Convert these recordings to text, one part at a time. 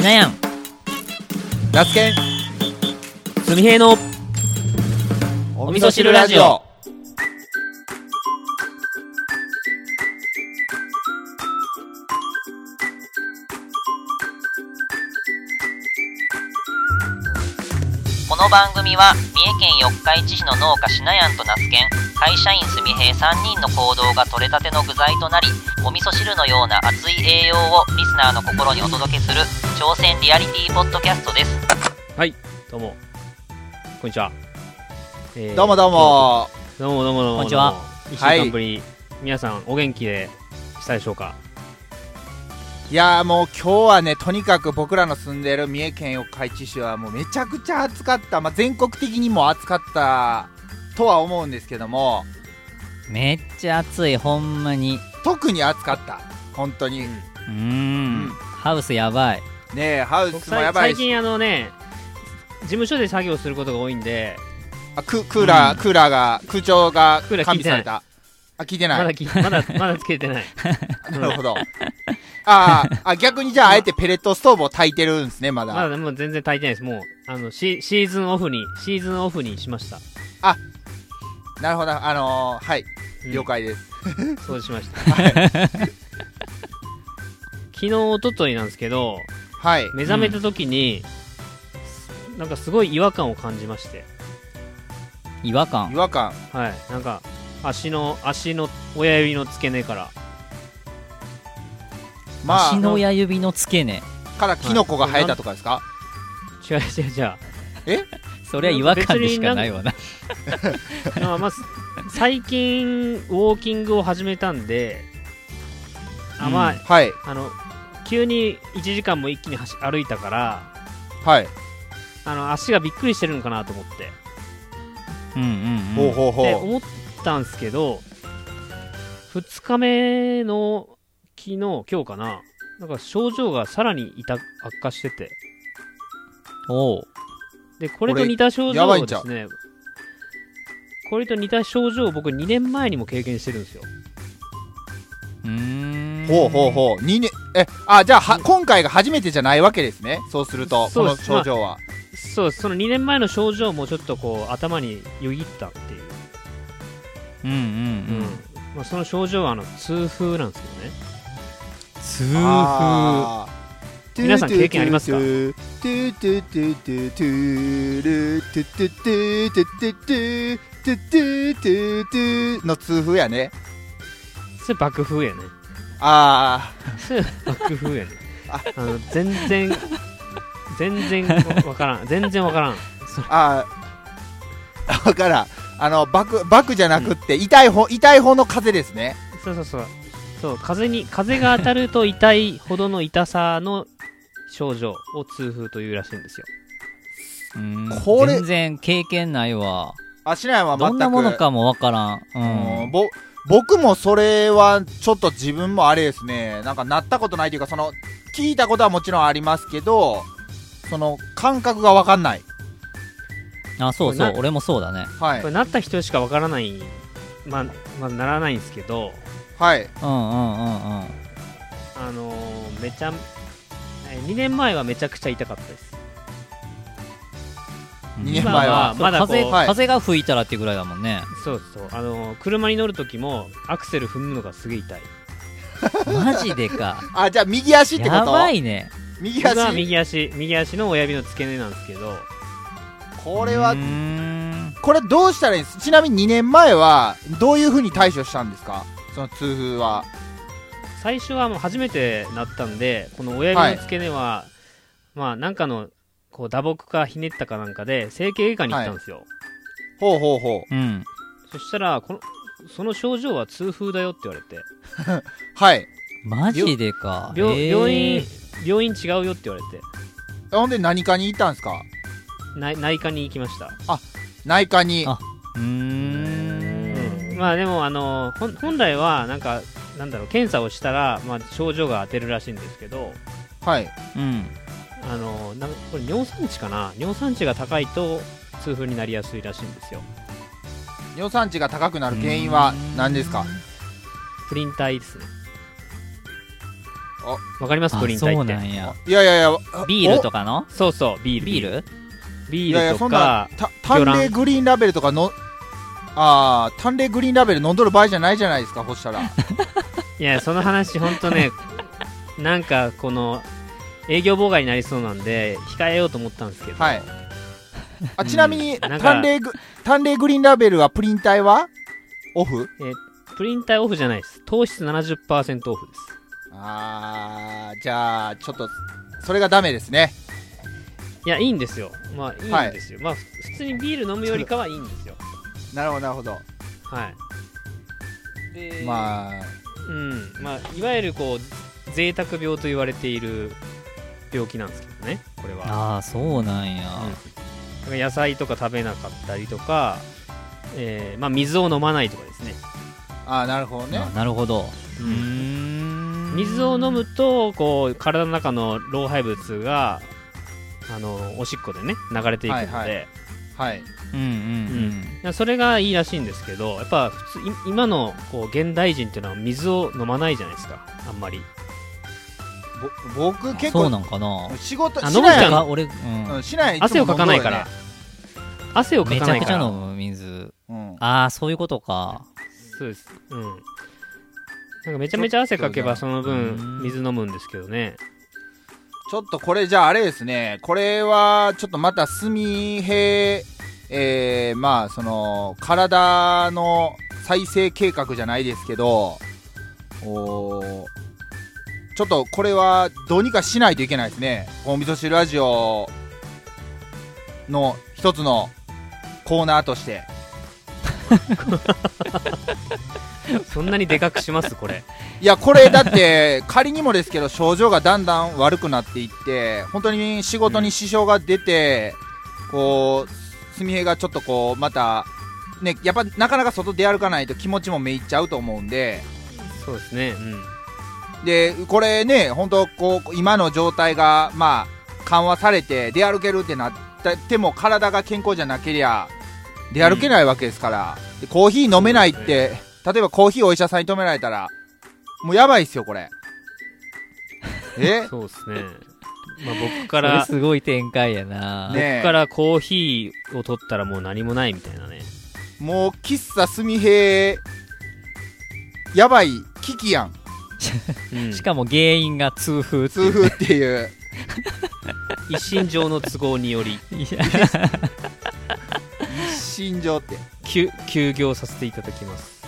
しなやん。すみへいの。お味噌汁ラジオ。この番組は三重県四日市市の農家しなやんと那須県会社員すみへい3人の行動が取れたての具材となりお味噌汁のような熱い栄養をリスナーの心にお届けする挑戦リアリティポッドキャストです。はいどうも。こんにちは、えーどうもどうも。どうもどうもどうも。こんにちは。1週間ぶり、皆さんお元気でしたでしょうか？いやーもう今日はねとにかく僕らの住んでる三重県四日市市はもうめちゃくちゃ暑かった、まあ、全国的にも暑かったとは思うんですけども。めっちゃ暑いほんまに。特に暑かった。本当に、うん。うん。ハウスやばいねえハウ僕スもやばいし最近あのね事務所で作業することが多いんであククーラー、うん。クーラーが空調が完備された。あ聞いてない。まだきまだまだつけてない。なるほど。あーあ逆にじゃああ。えてペレットストーブを炊いてるんですねまだ、まだもう全然足りてないです。もうあのシシーズンオフにシーズンオフにしました、なるほど。あのー、はい。うん。了解です、そうしました。昨日一昨日なんですけどはい。目覚めた時に、なんかすごい違和感を感じまして。違和感。違和感。はい。なんか足の足の親指の付け根から。まあ足の親指の付け根。からキノコが生えたとかですか、違う違う違う。そりゃ違和感でしかないわな。まあまあす最近ウォーキングを始めたんであまあ、うん。はい。あの急に1時間も一気に走歩いたからはい。あの足がびっくりしてるのかなと思って。うんうんほうほうほう。で思ったんですけど2日目の昨日今日かな。なんか症状がさらに痛悪化してて。おう。でこれと似た症状をですねこれと似た症状を僕2年前にも経験してるんですよ。うーんほうほうほう。2年えあじゃあ今回が初めてじゃないわけですね。そうするとこの症状は、まあ、そうその2年前の症状もちょっとこう頭によぎったっていう。うんうんうん、うん、まあ、その症状はあの痛風なんですけどね。痛風。皆さん経験ありますか？の痛風やねそれ爆風やねあそれ爆風やね。あ。あの全然全然わからん。全然わからん。あー。わからん。あのバクバクじゃなくって痛い方痛い方の風ですね。そうそうそう。そう風に風が当たると痛いほどの痛さの症状を痛風というらしいんですよ。うーん。これ全然経験ないわ。あしないは全く。どんなものかもわからん。ううんん。ぼ僕もそれはちょっと自分もあれですね。なんかなったことないというかその聞いたことはもちろんありますけどその感覚が分かんない。あそうそう。な俺もそうだね。はい。これなった人しかわからない。まあ、まあ、ならないんですけど。はい。うんうんうんうん。あのーめちゃえ2年前はめちゃくちゃ痛かったです二年前は。今まだ風はい。風が吹いたらっていうぐらいだもんね。そうそう。あのー車に乗る時もアクセル踏むのがすげえ痛い。マジでか。あじゃあ右足ってこと？やばいね。右足。右足右足の親指の付け根なんですけど。これはうーん。これどうしたらいいんです？ちなみに2年前はどういうふうに対処したんですか？その痛風は。最初はもう初めてなったんでこの親指の付け根は、まあなんかのこう打撲かひねったかなんかで整形外科に行ったんですよ、ほうほうほう。ん。そしたらこのその症状は痛風だよって言われて。う はい。マジでか。病,、院病院違うよって言われて。ほんで何かに行ったんですか？内内科に行きました、内科に。あうーん。うん。まあでもあの本来はなんかなんだろう検査をしたら、まあ、症状が当てるらしいんですけど。はい。うんあのなんこれ尿酸値かな？尿酸値が高いと痛風になりやすいらしいんですよ。尿酸値が高くなる原因は何ですか？プリン体ですね。あ。わかります？あプリン体って。そうなんや。いやいやいや。ビールとかの？そうそうビール。ビール？いやいビールとやそんな淡麗グリーンラベルとかのああ淡麗グリーンラベル飲んどる場合じゃないじゃないですかそしたら。いやその話ほんとねなんかこの営業妨害になりそうなんで控えようと思ったんですけど、はい。あちなみになんか淡麗グ淡麗グリーンラベルはプリン体はオフ？プリン体オフじゃないです。糖質70%オフです。あーじゃあちょっとそれがダメですね。いやいいんですよ。まあいいんですよ、まあふ普通にビール飲むよりかはいいんですよ。なるほどなるほど。はい。でまあうん。まあいわゆるこう贅沢病と言われている病気なんですけどねこれは。ああそうなんや。だから野菜とか食べなかったりとか、えーまあ、水を飲まないとかですね、あーなるほどね。あなるほど。うーん。水を飲むとこう体の中の老廃物があのおしっこでね流れていくので、はいはい。はい。うんうんいやそれがいいらしいんですけどやっぱ普通い今のこう現代人っていうのは水を飲まないじゃないですかあんまり。ぼ僕うんそう結構なんかな。仕事あしない。飲むじゃんあ俺うん。ない。汗をかかないから、汗をかめちゃくちゃかないから。飲む水。うん。ああそういうことか。そうです。うん。なんかめちゃめちゃ汗かけばそのう分ん。水飲むんですけどね。ちょっとこれじゃああれですね。これはちょっとまた炭平えー、まあその体の再生計画じゃないですけどおーちょっとこれはどうにかしないといけないですね。お味噌汁ラジオの一つのコーナーとして。そんなにでかくします？これ。いやこれだって仮にもですけど症状がだんだん悪くなっていって本当に仕事に支障が出て、こうすみへがちょっとこうまたねやっぱなかなか外出歩かないと気持ちもめいっちゃうと思うんで。そうですね。うんでこれね本当こう今の状態がまあ緩和されて出歩けるってなっても体が健康じゃなけりゃ出歩けないわけですから、でコーヒー飲めないって、例えばコーヒーお医者さんに止められたらもうやばいっすよこれ。え？そうですね。まあ僕からすごい展開やな。ね僕からコーヒーを取ったらもう何もないみたいなね。もう喫茶すみへやばい危機やんうんしかも原因が痛風っていう。痛風っていう。一身上の都合により。一身上って。休休業させていただきます。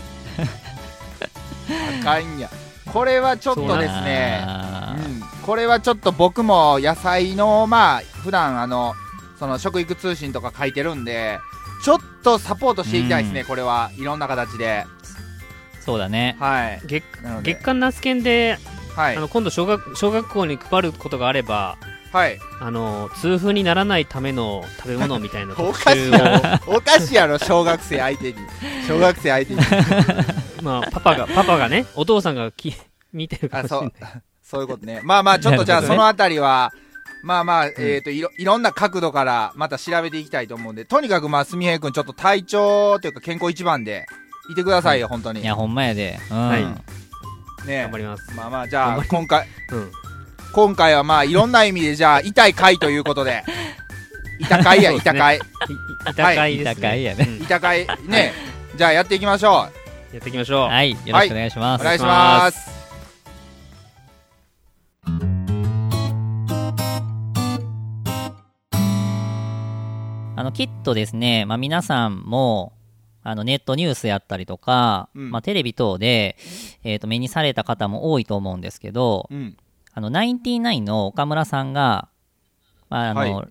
あかんや。これはちょっとですね。うん、これはちょっと僕も野菜のまあ普段あのその食育通信とか書いてるんでちょっとサポートしていきたいですね、うん。これはいろんな形でそうだね。はい。月月間ナス研で、はい。あの今度小学小学校に配ることがあればはい。あの痛風にならないための食べ物みたいなお 特集を。かしいやろ。おかしいやろ小学生相手に。小学生相手に。まあパパがパパがねお父さんがき 見てるかあそう。いそういうことね。まあまあちょっとじゃあそのあたりはまあまあ、えっ、といろ、いろんな角度からまた調べていきたいと思うんで、とにかくまあ、すみへいくん、ちょっと体調というか健康一番で、いてくださいよ、本当に。いやほんまやで。うん、はい。ね頑張ります。まあまあ、じゃあ、頑張り今回、うん。今回はまあ、いろんな意味で、じゃあ、痛い回ということで、痛会や、そうですね。痛会。い痛快ですね、痛快やね。うん。痛会、ね、じゃあやっていきましょやっていきましょう。はい。よろしくお願いしう。ます、お願いします。あのきっとですね、まあ、皆さんもあのネットニュースやったりとか、うんまあ、テレビ等で、えー、と目にされた方も多いと思うんですけど、うん。あのナインティナインの岡村さんが、まああのは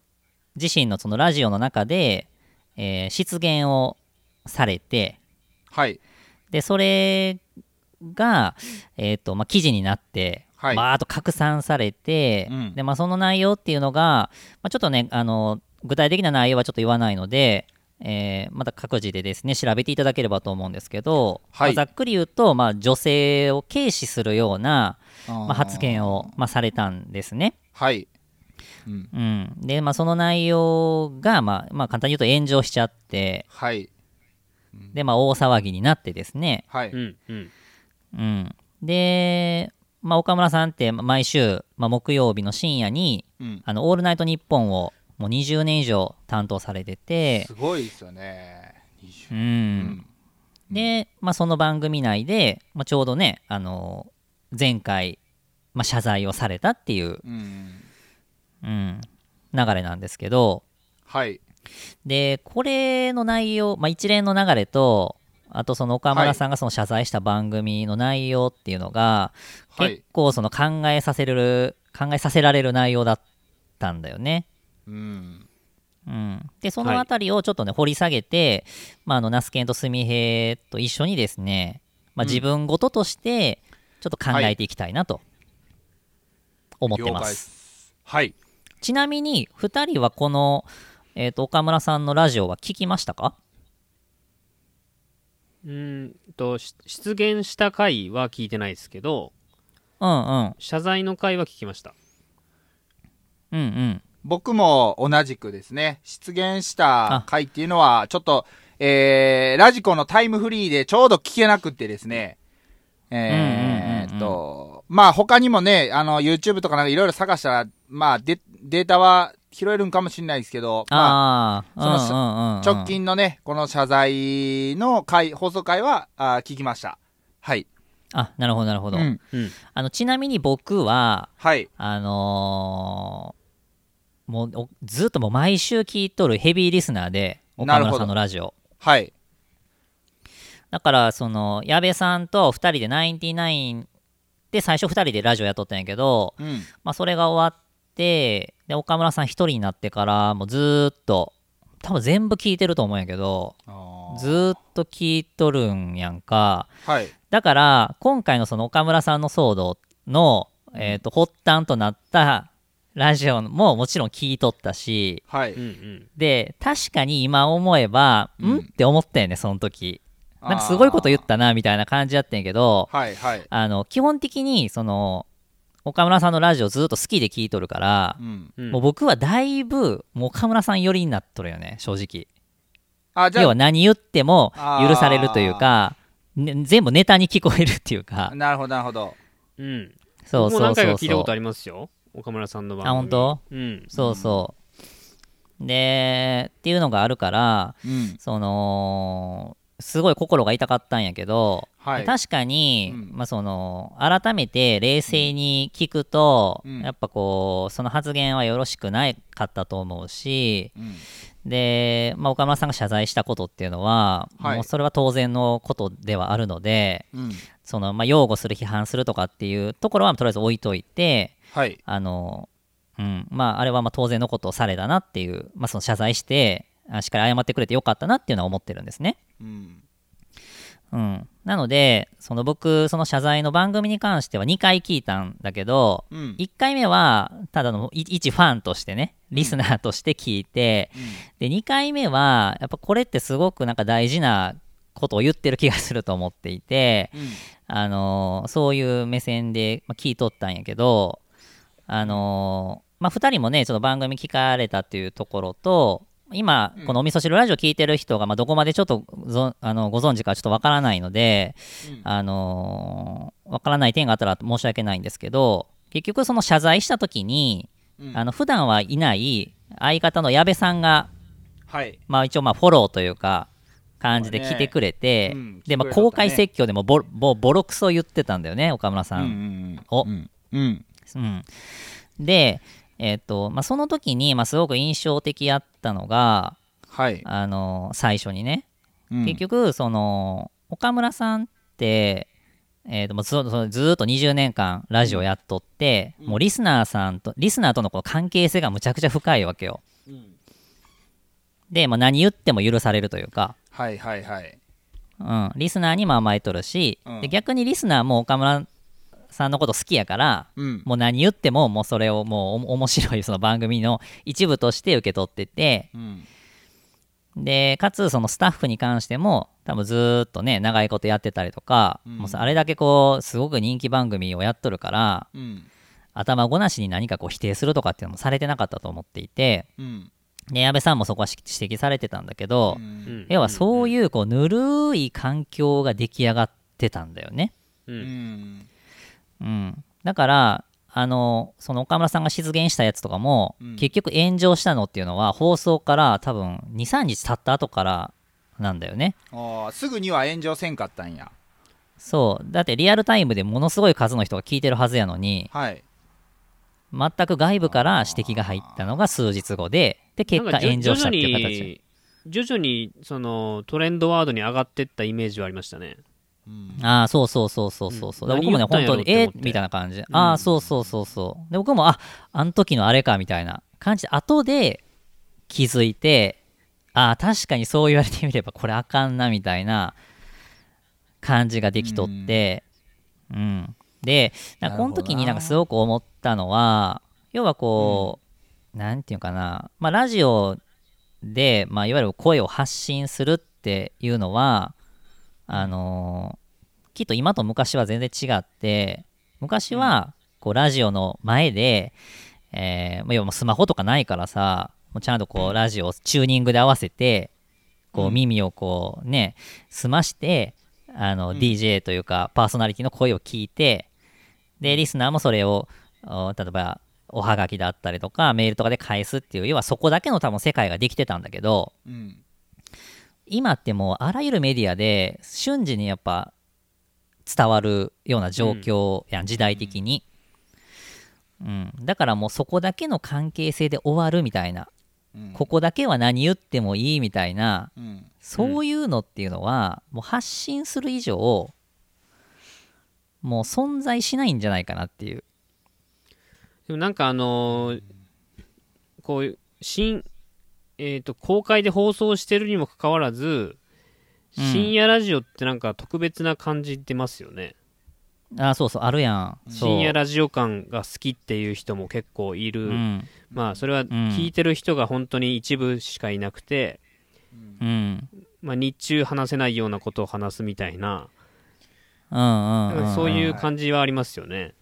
自身のそのラジオの中で、えー失言をされてはい。でそれが、えーとまあ、記事になって、はいバーッと拡散されて、うんでまあ、その内容っていうのが、まあ、ちょっとねあの具体的な内容はちょっと言わないので、えーまた各自でですね調べていただければと思うんですけど、はいまあざっくり言うと、まあ、女性を軽視するような、ままあ、発言を、まあ、されたんですね。はい。うん。うん、で、まあ、その内容が、まあまあ、簡単に言うと炎上しちゃってはい。で、まあ、大騒ぎになってですね、はい。うんうんうん、で、まあ、岡村さんって毎週、まあ、木曜日の深夜にうん「あのオールナイトニッポン」をもう20年以上担当されてて。すごいですよね。う20ん。で、まあ、その番組内で、まあ、ちょうどね、あの前回、まあ、謝罪をされたっていう、うんうん、流れなんですけど。はい。でこれの内容、まあ、一連の流れとあとその岡村さんがその謝罪した番組の内容っていうのが、はい。結構その考えさせる考えさせられる内容だったんだよね。うん。うん、でそのあたりをちょっとね、掘り下げて、まあ、あのナスケンとスミヘと一緒にですね、まあ、うん。自分ごととしてちょっと考えていきたいなと思ってます。す。はい。ちなみに2人はこの、えー、と岡村さんのラジオは聞きましたか？うーんとし出現した回は聞いてないですけどうんうん。謝罪の回は聞きました。うんうん僕も同じくですね、出現した回っていうのは、ちょっと、えー、ラジコのタイムフリーでちょうど聞けなくってですね、えーっと、まあ他にもね、あの、YouTube とかなんかいろいろ探したら、まあデデータは拾えるんかもしれないですけど、まああ、そのうんうんうんうん直近のね、この謝罪の回、放送回は、あー聞きました。はい。あなるほどなるほど、うん。うんあのちなみに僕ははい。あのーもうおずっともう毎週聞いとるヘビーリスナーで岡村さんのラジオはい。だからその矢部さんと2人でナインティナインで最初2人でラジオやっとったんやけど、うん。まあ、それが終わってで岡村さん1人になってからもうずーっと多分全部聞いてると思うんやけどずーっと聞いとるんやんかはい。だから今回のその岡村さんの騒動の、えー、と発端となったラジオももちろん聞いとったしはい。うんうん。で確かに今思えば、うん。んって思ったよねその時。なんかすごいこと言ったなみたいな感じやったんやけどはいはい。あの基本的にその岡村さんのラジオずっと好きで聞いとるからう、ん。うん。もう僕はだいぶもう岡村さん寄りになっとるよね正直。あ、じゃ要は何言っても許されるというか、ね全部ネタに聞こえるっていうか。あ、なるほどなるほど。うん。そうそうそうそう。聞いたことありますよ岡村さんの番組あ本当？うんそうそうでっていうのがあるからうん。そのすごい心が痛かったんやけど、はい。確かに、うんまあ、その改めて冷静に聞くと、うんやっぱこうその発言はよろしくないかったと思うしうん。で、まあ、岡村さんが謝罪したことっていうのは、はいもうそれは当然のことではあるのでうん。その、まあ、擁護する批判するとかっていうところはとりあえず置いといてはい。あの、うんまあ、あれはまあ当然のことをされたなっていう、まあ、その謝罪してあしっかり謝ってくれてよかったなっていうのは思ってるんですね。うん。うん、なのでその僕その謝罪の番組に関しては2回聞いたんだけどうん。1回目はただのい一ファンとしてねリスナーとして聞いて、で2回目はやっぱこれってすごくなんか大事なことを言ってる気がすると思っていて、うん。あのーそういう目線で、まあ、聞いとったんやけど、あのーまあ、2人もねちょっと番組聞かれたっていうところと今うんこのお味噌汁ラジオ聞いてる人が、まあ、どこまでちょっとぞあのご存知かちょっとわからないので、うんあのーわからない点があったら申し訳ないんですけど結局その謝罪した時に、うんあの普段はいない相方の矢部さんが、はい。まあ、一応まあフォローというか感じで来てくれて、そうねうんで、まあ、公開説教でもボボボロクソ言ってたんだよね岡村さうんん。うんおうん。うん。うんで、えっとまあ、その時に、まあ、すごく印象的やったのが、はい。あの最初にね、うん。結局その岡村さんって、えーともうずっと20年間ラジオやっとって、もうリスナーさんとリスナーとのこの関係性がむちゃくちゃ深いわけよ。うん。で、まあ、何言っても許されるというか、はいはいはい。うん、リスナーにも甘えとるし、うん。で逆にリスナーも岡村さんのこと好きやからうん。もう何言ってももうそれをもうお面白いその番組の一部として受け取っててうん。でかつそのスタッフに関しても多分ずーっとね長いことやってたりとか、うんもうさあれだけこうすごく人気番組をやっとるからうん。頭ごなしに何かこう否定するとかっていうのもされてなかったと思っていてうん。で矢部さんもそこは指摘されてたんだけど、うん要はそういうこうぬるい環境が出来上がってたんだよね。ううんん。うん、だからあのその岡村さんが出現したやつとかも、うん。結局炎上したのっていうのは放送から多分23日経った後からなんだよね。すぐには炎上せんかったんや。そう。だってリアルタイムでものすごい数の人が聞いてるはずやのにはい。全く外部から指摘が入ったのが数日後でで結果炎上したっていう徐々形に徐々にそのトレンドワードに上がってったイメージはありましたね。うん。ああそうそうそうそうそうそう、うん。で僕もね本当にえみたいな感じ、ああそうそうそうそう。で僕もああの時のあれかみたいな。感じで後で気づいてああ確かにそう言われてみればこれあかんなみたいな感じができとって。うん、でなんかこの時になんかすごく思ったのは要はこう、なんていうかな。まあラジオで、まあ、いわゆる声を発信するっていうのはあのーきっと今と昔は全然違って昔はこうラジオの前で、えーまあ、要はスマホとかないからさもうちゃんとこうラジオをチューニングで合わせてこう耳をこうね澄ましてあの DJ というかパーソナリティの声を聞いてでリスナーもそれをお例えばおはがきだったりとかメールとかで返すっていう要はそこだけの多分世界ができてたんだけどうん今ってもうあらゆるメディアで瞬時にやっぱ伝わるような状況やん、時代的に、うん、だからもうそこだけの関係性で終わるみたいな、うん。ここだけは何言ってもいいみたいな。うん。そういうのっていうのはもう発信する以上もう存在しないんじゃないかなっていう。でもなんかあのーこういう新、えっ、と、公開で放送してるにもかかわらず、うん深夜ラジオってなんか特別な感じ出ますよね。あそうそうあるやん深夜ラジオ感が好きっていう人も結構いる。うんまあそれは聞いてる人が本当に一部しかいなくて、うんまあ日中話せないようなことを話すみたいな、うんそういう感じはありますよね。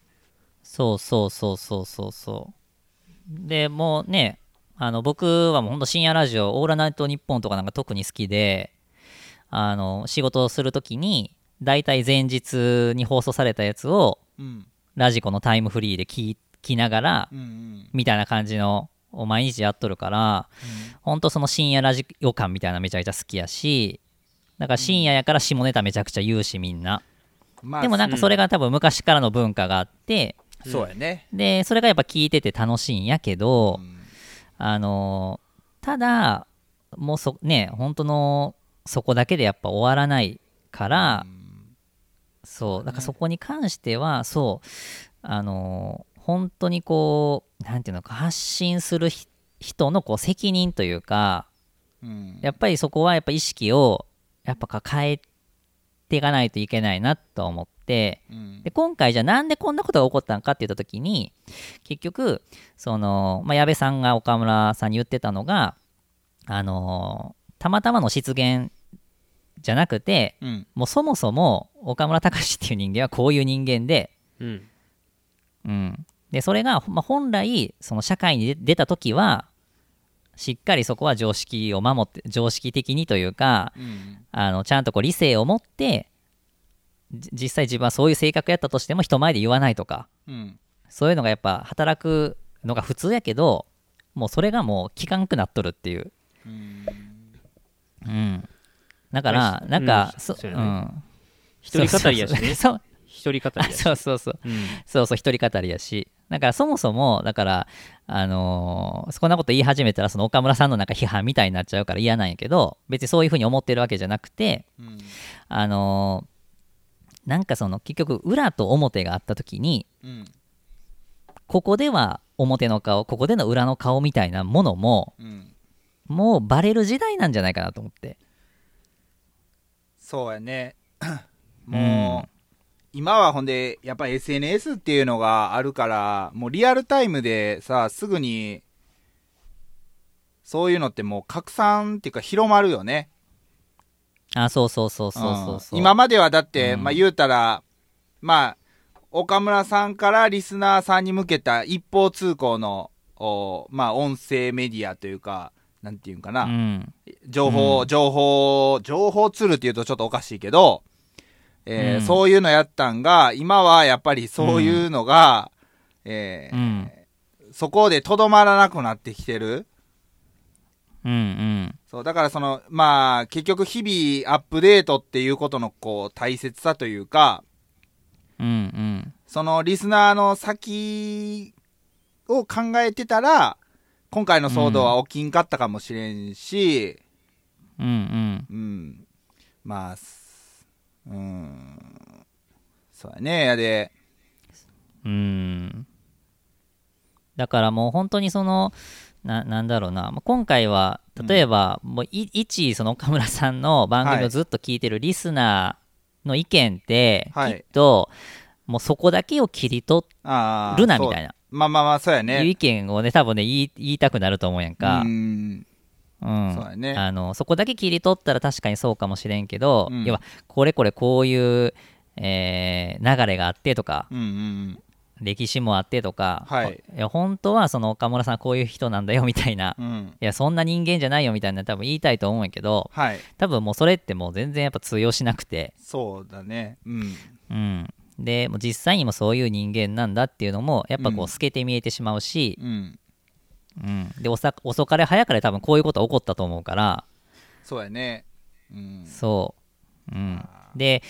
そうそうそうそうそうそう。でもうね、あの僕はもうほんと深夜ラジオ、オールナイトニッポンとかなんか特に好きで、あの仕事をするときに、大体前日に放送されたやつを、うん。ラジコのタイムフリーで聞きながらう、んみたいな感じのを毎日やっとるから、ほん。とその深夜ラジオ感みたいなめちゃくちゃ好きやし、だから深夜やから下ネタめちゃくちゃ言うしみんな。まあでもなんかそれが多分昔からの文化があって、そうやね。でそれがやっぱ聞いてて楽しいんやけど、うんあのーただもうそね本当のそこだけでやっぱ終わらないから、そうだからそこに関してはそうあのー本当にこうなんていうのか発信するひ人のこう責任というかうん。やっぱりそこはやっぱ意識をやっぱ変えていかないといけないなと思って、うん。で今回じゃあなんでこんなことが起こったのかって言った時に結局その、まあ、矢部さんが岡村さんに言ってたのがあのたまたまの失言じゃなくてうん。もうそもそも岡村隆史っていう人間はこういう人間で,、うん。うん、でそれが、まあ、本来その社会に出出た時はしっかりそこは常識を守って常識的にというかうん。あのちゃんとこう理性を持ってじ実際自分はそういう性格やったとしても人前で言わないとかうん。そういうのがやっぱ働くのが普通やけどもうそれがもう効かんくなっとるっていう。うん。うん。だからまあなんか、うん。そそう一人語りやしね。そう一人語りやし。そうそうそう。うん。そうそう一人語りやしだからそもそもだからあのーそんなこと言い始めたらその岡村さんのなんか批判みたいになっちゃうから嫌なんやけど別にそういうふうに思ってるわけじゃなくてうんあのーなんかその結局裏と表があった時にうんここでは表の顔ここでの裏の顔みたいなものもうんもうバレる時代なんじゃないかなと思って。そうやね。もう、今はほんでやっぱり SNS っていうのがあるからもうリアルタイムでさすぐにそういうのってもう拡散っていうか広まるよね。あそうそうそうそうそうそう。うん。今まではだって、うん。まあ言うたらまあ岡村さんからリスナーさんに向けた一方通行のおまあ音声メディアというかなんていうんかな、うん。情報、うん。情報、情報ツールって言うとちょっとおかしいけど、えーうん。そういうのやったんが、今はやっぱりそういうのが、えーうんそこでとどまらなくなってきてる。うんうん。そう、だからその、まあ、結局日々アップデートっていうことのこう、大切さというか、うんうん。そのリスナーの先を考えてたら、今回の騒動は起きんかったかもしれんし、うんうん。うん。まあ、すうん。そうやね、やで。うんだからもう本当にそのななんだろうなまあ今回は例えば、もうい一その岡村さんの番組をずっと聞いてるリスナーの意見って、はいきっともうそこだけを切り取。るなみたいな、まあまあまあ、そうやいうね。意見をね多分ね言い言いたくなると思うやんか、うん。うんそうやねあのそこだけ切り取ったら確かにそうかもしれんけど、うん要はこれこれこういう、えー流れがあってとかうんうん歴史もあってとか、はいいや本当はその岡村さんこういう人なんだよみたいな、いうん。うん。やそんな人間じゃないよみたいな多分言いたいと思うんやけどはい。多分もうそれってもう全然やっぱ通用しなくて、そうだね。うん。うん、でもう実際にもそういう人間なんだっていうのもやっぱこうんう透けて見えてしまうし、うん。うんでおさ遅かれ早かれ多分こういうこと起こったと思うからそうやね。うん。そう、うん、で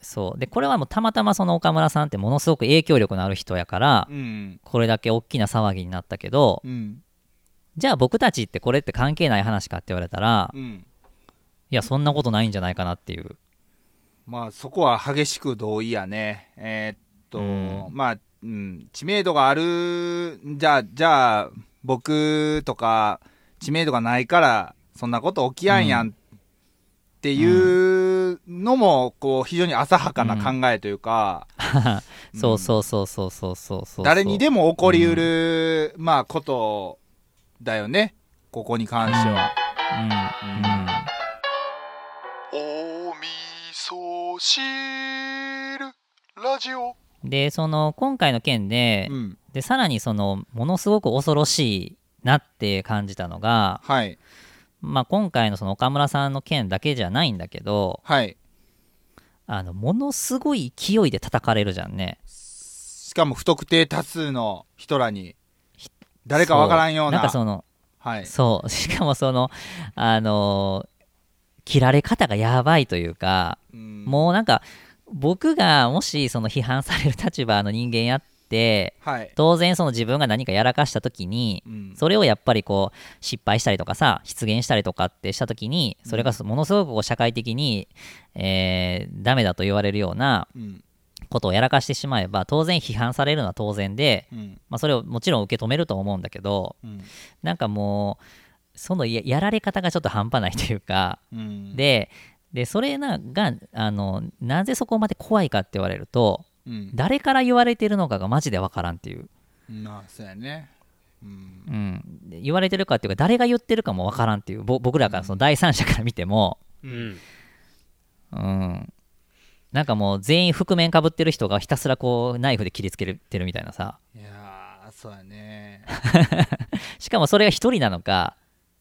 そうでこれはもうたまたまその岡村さんってものすごく影響力のある人やからうん。これだけ大きな騒ぎになったけどうん。じゃあ僕たちってこれって関係ない話かって言われたらうん。いやそんなことないんじゃないかなっていうまあそこは激しく同意やね。えーっと、うんまあ、うん、知名度がある、じゃあ、じゃあ、僕とか知名度がないから、そんなこと起きやんやんっていうのも、こう、非常に浅はかな考えというか、うんそうそうそうそうそうそうそう誰にでも起こりうる、まあ、ことだよね。ここに関しては。うんおみそ汁ラジオ。うん、でその今回の件で,、うん。でさらにそのものすごく恐ろしいなって感じたのが、はい。まあ、今回のその岡村さんの件だけじゃないんだけどはい。あのものすごい勢いで叩かれるじゃんねしかも不特定多数の人らに、誰かわからんような。なんかそのはい。そう しかもそのあのー切られ方がやばいというかうんもうなんか僕がもしその批判される立場の人間やってはい。当然その自分が何かやらかした時にうんそれをやっぱりこう失敗したりとかさ出現したりとかってした時にそれがものすごくこう社会的に、えーダメだと言われるようなうん。ことをやらかしてしまえば当然批判されるのは当然で、うん。まあ、それをもちろん受け止めると思うんだけどうん。なんかもうそのややられ方がちょっと半端ないというかうん、ででそれながあのなぜそこまで怖いかって言われるとうん。誰から言われてるのかがマジでわからんっていう、まあ、そうやね。うん。うん、で言われてるかっていうか誰が言ってるかもわからんっていうぼ僕らからその第三者から見ても、うん。うん、なんかもう全員覆面かぶってる人がひたすらこうナイフで切りつけてるみたいなさいやー、そうやね。しかもそれが1人なのか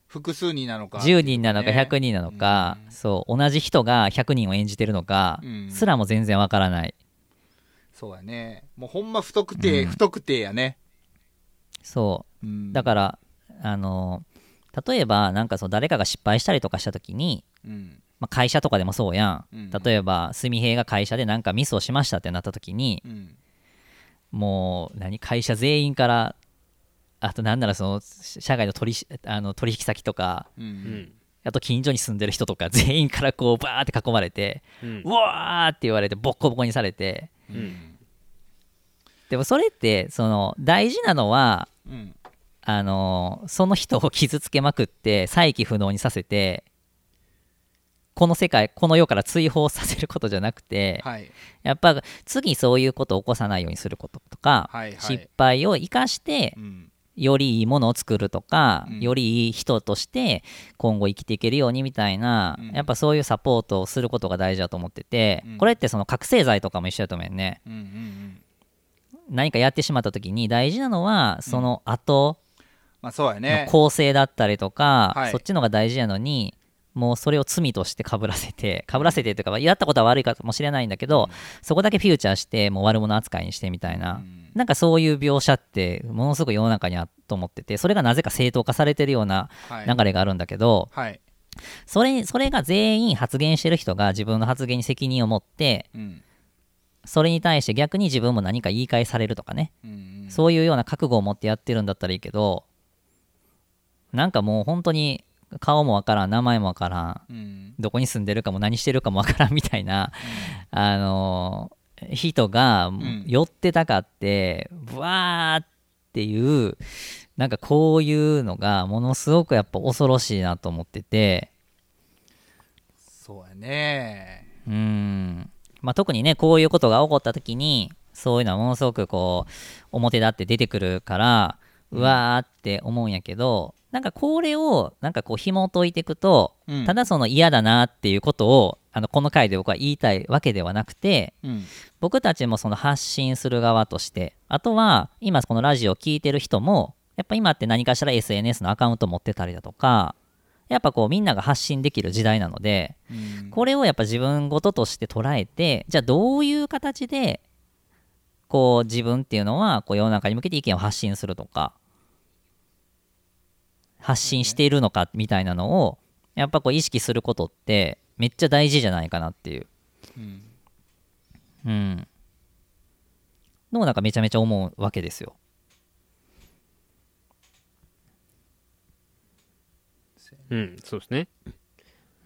複数人なのか。10人なのかね100人なのか、うんそう同じ人が100人を演じてるのか、うんすらも全然わからないそうやね。もうほんま不特定、うん不特定やね。そううん。だからあの例えばなんかそう誰かが失敗したりとかした時に、うん。まあ、会社とかでもそうやん、うん例えば純平が会社でなんかミスをしましたってなった時にうん。もう何会社全員からあとなんならその社外の取りあの取引先とかう。うんん。あと近所に住んでる人とか全員からこうバーって囲まれてうんう。わーって言われてボッコボコにされてうん。でもそれってその大事なのはうん。あのその人を傷つけまくって再起不能にさせてこの世界この世から追放させることじゃなくて、はい。やっぱ次そういうことを起こさないようにすることとか、はいはい失敗を生かしてうん。よりいいものを作るとか、うんよりいい人として今後生きていけるようにみたいな、うんやっぱそういうサポートをすることが大事だと思ってて、うんこれってその覚醒剤とかも一緒だと思うよねうん。うん。何かやってしまった時に大事なのはその後まあそうやのね。構成だったりとか、はい。そっちのが大事なのにもうそれを罪としてかぶらせてかぶらせてというかやったことは悪いかもしれないんだけど、そこだけフューチャーしてもう悪者扱いにしてみたいな、なんかそういう描写ってものすごく世の中にあると思っててそれがなぜか正当化されてるようなはい。流れがあるんだけど、はい。それそれが全員発言してる人が自分の発言に責任を持ってうんそれに対して逆に自分も何か言い返されるとかね、うんそういうような覚悟を持ってやってるんだったらいいけどなんかもう本当に顔もわからん名前もわからんうん。どこに住んでるかも何してるかもわからんみたいな、あのー人がん。寄ってたかってブワーっていうなんかこういうのがものすごくやっぱ恐ろしいなと思ってて。そうやね。うんまあ、特にねこういうことが起こった時にそういうのはものすごくこう表立って出てくるからうわーって思うんやけどなんかこれをなんかこう紐解いていくと、うん。ただその嫌だなっていうことをあのこの回で僕は言いたいわけではなくてうん。僕たちもその発信する側としてあとは今このラジオを聞いてる人もやっぱ今って何かしら SNS のアカウント持ってたりだとかやっぱこうみんなが発信できる時代なのでうん。これをやっぱ自分事として捉えてじゃあどういう形でこう自分っていうのはこう世の中に向けて意見を発信するとか発信しているのかみたいなのをやっぱこう意識することってめっちゃ大事じゃないかなっていう。うん。うん。のをなんかめちゃめちゃ思うわけですようん、そうですね。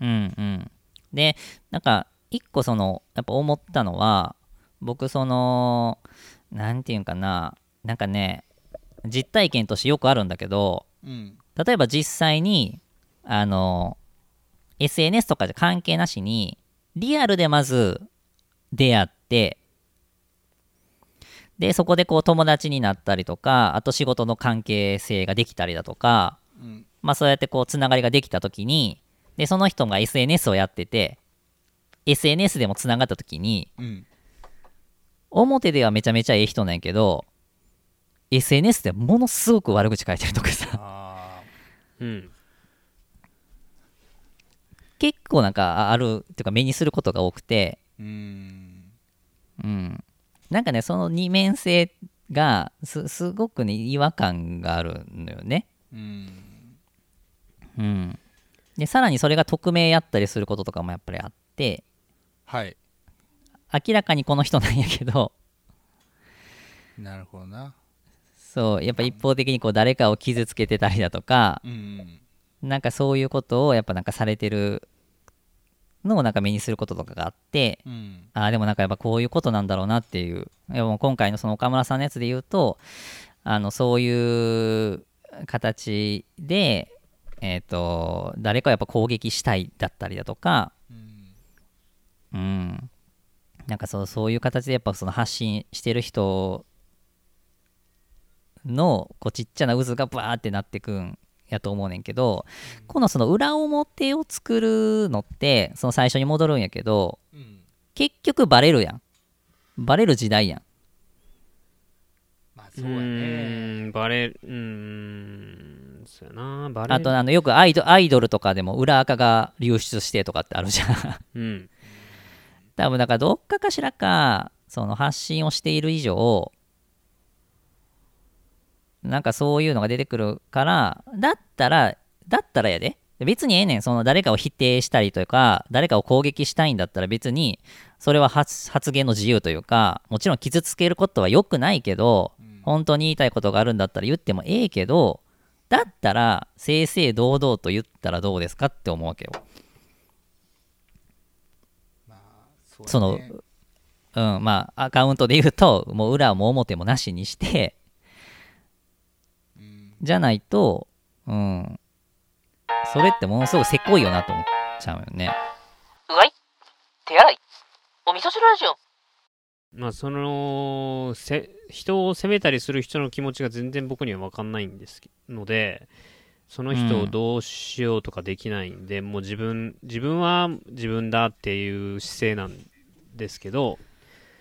うんうん。で、なんか、一個その、やっぱ思ったのは、僕その、なんていうんかな、なんかね、実体験としてよくあるんだけど、うん例えば実際に、あの、SNS とかじゃ関係なしに、リアルでまず出会って、で、そこでこう友達になったりとか、あと仕事の関係性ができたりだとか、うんまあそうやってこうつながりができた時にでその人が SNS をやってて SNS でもつながった時にうん。表ではめちゃめちゃええ人なんやけど SNS でものすごく悪口書いてるとかさ。あうん。結構なんかああるっていうか目にすることが多くてーうん。うん。なんかねその二面性がすすごくね違和感があるのよね。うんうん。でさらにそれが匿名やったりすることとかもやっぱりあって。はい。明らかにこの人なんやけど。なるほどな。そうやっぱ一方的にこう誰かを傷つけてたりだとか。うんなんかそういうことをやっぱなんかされてるのをなんか目にすることとかがあって。うん。ああでもなんかやっぱこういうことなんだろうなっていう。もう今回のその岡村さんのやつで言うとあのそういう形でえっ、と誰かをやっぱ攻撃したいだったりだとかうん。うん。なんかそうそういう形でやっぱその発信してる人のこうちっちゃな渦がバーってなってくんやと思うねんけど、このその裏表を作るのってその最初に戻るんやけどうん。結局バレるやん。バレる時代やん。まあそうやね。ん、バレ、うーん、そうやな、バレあとあのよくアイドアイドルとかでも裏垢が流出してとかってあるじゃん。うん、多分だからどっかかしらかその発信をしている以上なんかそういうのが出てくるからだったらだったらやで。別にええねん。その誰かを否定したりとか誰かを攻撃したいんだったら別にそれは発発言の自由というかもちろん傷つけることは良くないけど本当に言いたいことがあるんだったら言ってもええけどだったら正々堂々と言ったらどうですかって思うわけよ。そうその、うん、まあ、アカウントで言うと、もう裏も表もなしにして、じゃないと、うん、それってものすごくせこいよなと思っちゃうよね。うわい。手洗い。お味噌汁ラジオまあ、その、せ、人を責めたりする人の気持ちが全然僕には分かんないんですので、その人をどうしようとかできないんで、もう自分、自分は自分だっていう姿勢なんですけど、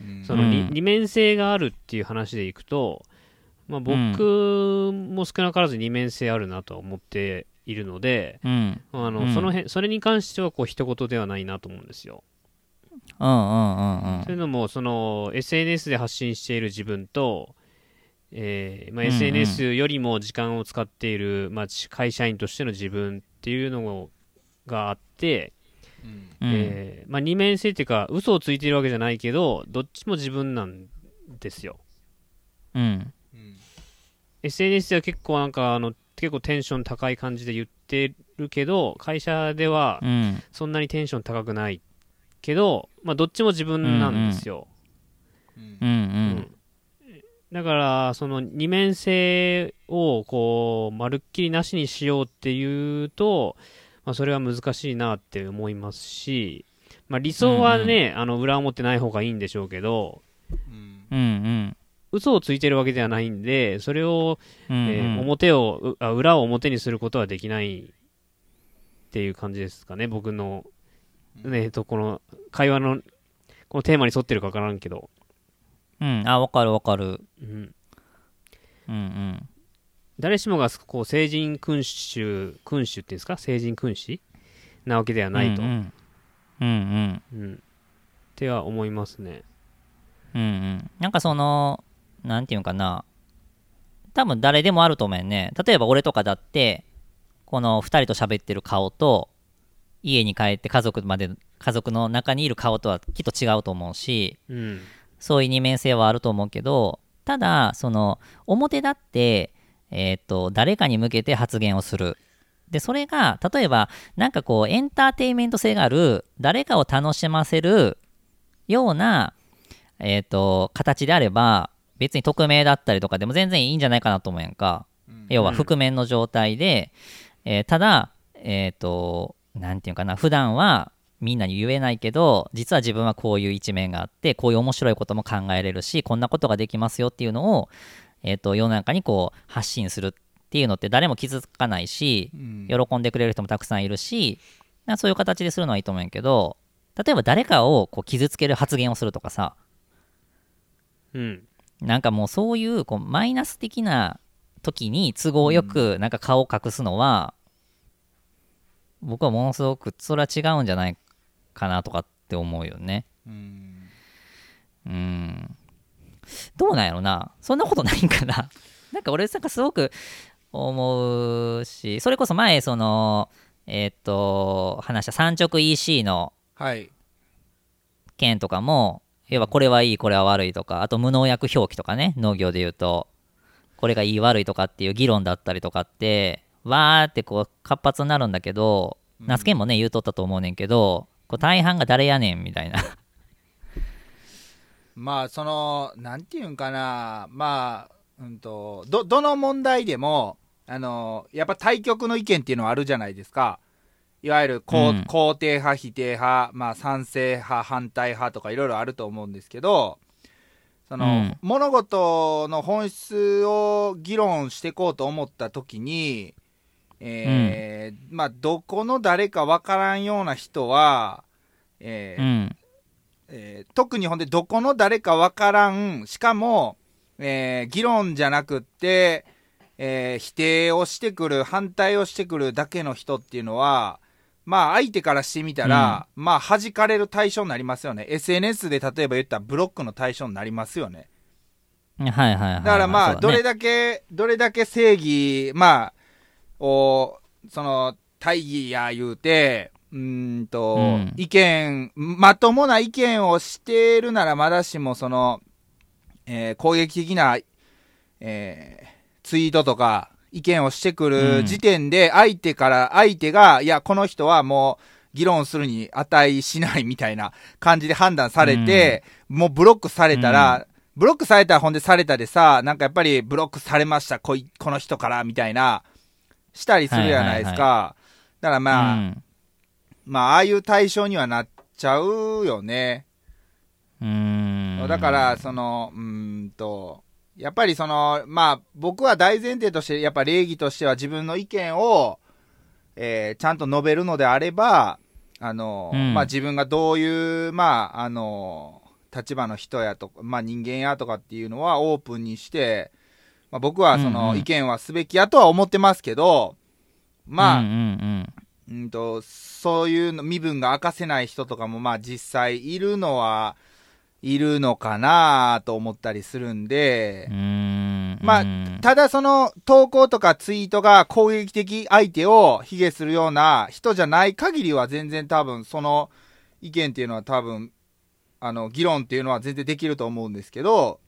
うん。その二,、面性があるっていう話でいくと、まあ、僕も少なからず二面性あるなとは思っているので、うん。あの、うん。その辺、それに関しては、こう、一言ではないなと思うんですよ。うんうんうんうんというのも、その、SNS で発信している自分と、えーまあ、SNS よりも時間を使っている、まあ、会社員としての自分っていうのがあって、うんうん。えーまあ、二面性っていうか、嘘をついてるわけじゃないけど、どっちも自分なんですよ。うん。うん SNS では結構なんか、あの、結構テンション高い感じで言ってるけど、会社ではうん。そんなにテンション高くないけど、まあ、どっちも自分なんですよ。うんうんうん。だから、その二面性をこう、まるっきりなしにしようっていうと、まあ、それは難しいなって思いますし、まあ、理想はね、あの、裏表ない方がいいんでしょうけど、うんうんうん。嘘をついてるわけではないんで、それを、うんえーうん表を、うあ裏を表にすることはできないっていう感じですかね、僕の、ね、えっと、この会話の、このテーマに沿ってるかわからんけど、うん。あ、わかるわかる。うん。うんうん。誰しもがこう成人君主、君主っていうんですか？成人君主？なわけではないと。ううんん。うんうん。っては思いますね。うんうん。なんかその、なんていうんかな。多分誰でもあると思うよね。例えば俺とかだって、この二人と喋ってる顔と、家に帰って家族まで、家族の中にいる顔とはきっと違うと思うし、うん。そういう二面性はあると思うけど、ただ、その、表だって、えーっと、誰かに向けて発言をする。で、それが、例えば、なんかこう、エンターテインメント性がある、誰かを楽しませるような、えーっと、形であれば、別に匿名だったりとかでも全然いいんじゃないかなと思うやんか。要は、覆面の状態で、えーただ、えーっと、なんていうかな、普段は、みんなに言えないけど実は自分はこういう一面があってこういう面白いことも考えれるしこんなことができますよっていうのを、えー、と世の中にこう発信するっていうのって誰も傷つかないしうん喜んでくれる人もたくさんいるしなそういう形でするのはいいと思うんやけど例えば誰かをこう傷つける発言をするとかさうん。なんかもうそういうこうマイナス的な時に都合よくなんか顔を隠すのは、僕はものすごくそれは違うんじゃないかなとかって思うよね。うんうん。どうなんやろなそんなことないんかな なんか俺なんかすごく思うし、それこそ前その、えーっと、話した三直 EC のはい件とかも、要はこれはいい、これは悪いとか、あと無農薬表記とかね、農業で言うと、これがいい悪いとかっていう議論だったりとかって、わーってこう活発になるんだけど、ナスケンもね、言うとったと思うねんけど、こう大半が誰やねんみたいな。まあそのなんていうんかな。まあうんとどどの問題でもあのやっぱ対局の意見っていうのはあるじゃないですか。いわゆる肯,、うん。肯定派否定派、まあ、賛成派反対派とかいろいろあると思うんですけどその、うん。物事の本質を議論していこうと思った時に、えーまあ、どこの誰かわからんような人は、えーうん。えー特にほんでどこの誰かわからんしかも、えー議論じゃなくって、えー否定をしてくる反対をしてくるだけの人っていうのはまあ相手からしてみたら、まあ弾かれる対象になりますよね SNS で例えば言ったらブロックの対象になりますよねはいはいはい、はい。だからまあ、どれだけ、どれだけ正義、まあ、を、その、大義や言うて、うーんと、うん。意見、まともな意見をしているならまだしも、その、えー攻撃的な、えーツイートとか、意見をしてくうん。る時点で、相手から、相手が、いや、この人はもう、議論するに値しないみたいな 感じで判断されて、もうブロックされたら、ブロックされたらほんでされたでさ、なんかやっぱりブロックされました、こいこの人から、みたいな、したりするじゃないですか。だからまあ、うんまあ、ああいう対象にはなっちゃうよね。うーん。だから、その、うーんと、やっぱりその、まあ、僕は大前提として、やっぱ礼儀としては自分の意見を、えーちゃんと述べるのであれば、あの、うんまあ自分がどういう、まあ、あの、立場の人やとか、まあ人間やとかっていうのはオープンにして、まあ僕はその意見はすべきやとは思ってますけど、まあ、うんうんうんと、そういうの、身分が明かせない人とかも、まあ実際いるのは、いるのかなと思ったりするんでうん。まあうんただその投稿とかツイートが攻撃的相手を卑下するような人じゃない限りは全然多分その意見っていうのは多分、あの、議論っていうのは全然できると思うんですけど、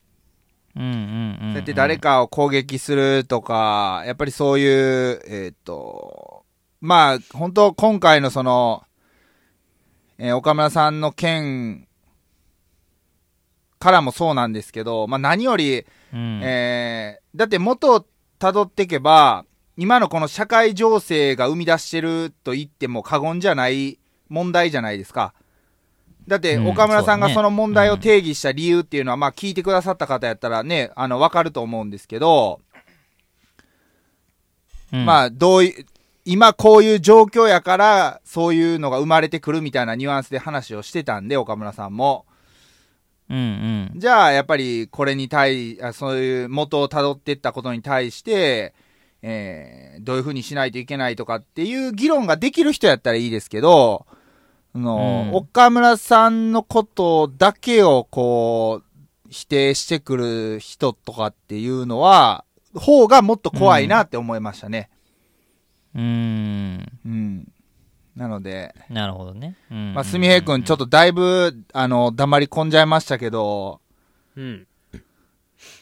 うんうんうん。そうやって誰かを攻撃するとか、やっぱりそういう、えーっと、まあ、本当今回のその、えー岡村さんの件からもそうなんですけど、まあ何より、うん、えーだって元を辿っていけば、今のこの社会情勢が生み出してると言っても過言じゃない問題じゃないですか。だって、うん岡村さんがその問題を定義した理由っていうのは、まあ聞いてくださった方やったらね、あの、わかると思うんですけど、うんまあ、どうい今こういう状況やから、そういうのが生まれてくるみたいなニュアンスで話をしてたんで、岡村さんも。うんうん。じゃあ、やっぱりこれに対、あそういう元を辿っていったことに対して、えーどういうふうにしないといけないとかっていう議論ができる人やったらいいですけど、あの、うん岡村さんのことだけをこう、否定してくる人とかっていうのは、方がもっと怖いなって思いましたね。うーん。うん。なので、なるほどね。うんまあ、すみへいくん、ちょっとだいぶ、あの、黙り込んじゃいましたけど、うん。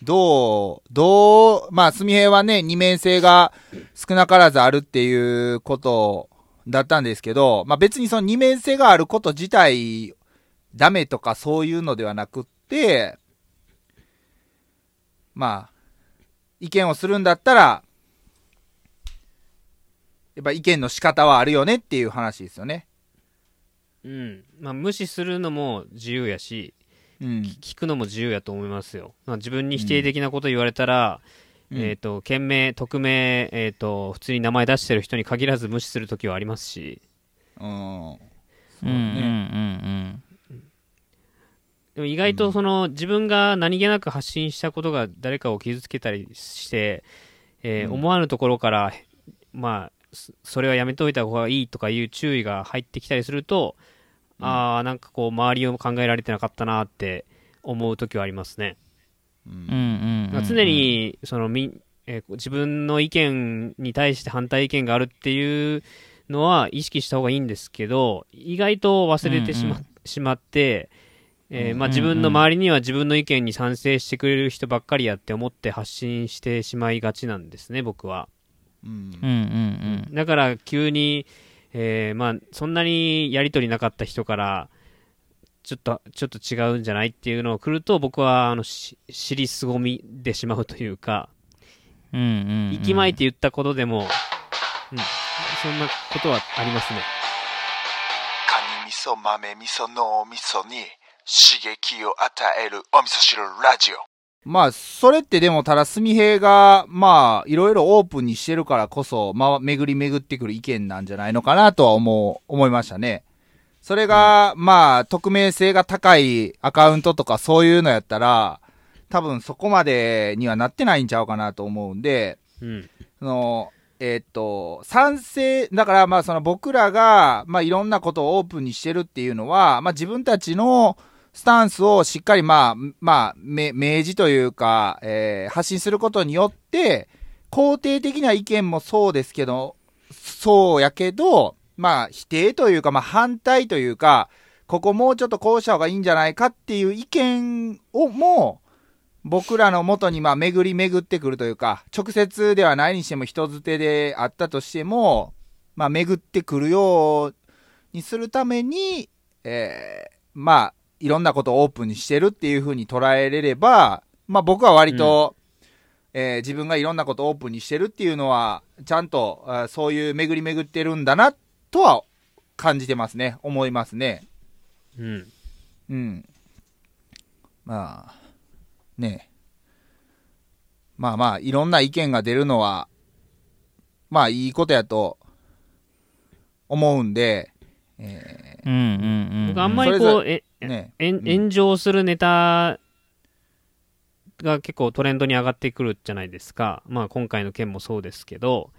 どう、どう、まあ、すみへいはね、二面性が少なからずあるっていうことだったんですけど、まあ別にその二面性があること自体、ダメとかそういうのではなくって、まあ、意見をするんだったら、やっぱ意見の仕方はあるよねっていう話ですよね。うん。まあ、無視するのも自由やし、うん。聞くのも自由やと思いますよ。まあ、自分に否定的なこと言われたら、うんえっ、と、件名、匿名、えっ、と、普通に名前出してる人に限らず無視するときはありますし、うん。うんうんうん。でも意外とその、自分が何気なく発信したことが誰かを傷つけたりして、えーうん。思わぬところから、まあ、そそれはやめといた方がいいとかいう注意が入ってきたりすると、うん。ああ、なんかこう、周りを考えられてなかったなって思うときはありますね。常に、その、み、えー自分の意見に対して反対意見があるっていうのは意識した方がいいんですけど、意外と忘れてしま,、うんしまって、えーうんまあ、自分の周りには自分の意見に賛成してくれる人ばっかりやって思って発信してしまいがちなんですね、僕は。うんうん。うん。だから急に、えーまあ、そんなにやりとりなかった人から、ちょっと、ちょっと違うんじゃないっていうのを来ると、僕は、あの、し尻すごみでしまうというか、うん。うんうんうん。息巻いて言ったことでも、うん、そんなことはありますね。カニ味噌豆味噌脳味噌に刺激を与えるお味噌汁ラジオまあ、それってでも、ただ、すみへいが、まあ、いろいろオープンにしてるからこそ、まあ、巡り巡ってくる意見なんじゃないのかなとは思う、思いましたね。それが、まあ、匿名性が高いアカウントとかそういうのやったら、多分そこまでにはなってないんちゃうかなと思うんで、うん。その、えーっと、賛成、だからまあその僕らが、まあいろんなことをオープンにしてるっていうのは、まあ自分たちのスタンスをしっかりまあ、まあ、め明示というか、えー発信することによって、肯定的な意見もそうですけど、そうやけど、まあ否定というか、まあ反対というか、ここもうちょっとこうした方がいいんじゃないかっていう意見をも、僕らの元にまあ巡り巡ってくるというか、直接ではないにしても人づてであったとしても、まあ巡ってくるようにするために、えーまあ、いろんなことをオープンにしてるっていう風に捉えれれば、まあ僕は割と、えー自分がいろんなことをオープンにしてるっていうのは、ちゃんとそういう巡り巡ってるんだな、とは感じてますね。思いますね。うん。うん。まあ、ねえまあまあ、いろんな意見が出るのは、まあいいことやと思うんで、えうんうんうん。僕あんまりこう、え、ー、ねえん炎上するネタが結構トレンドに上がってくるじゃないですか。まあ今回の件もそうですけど、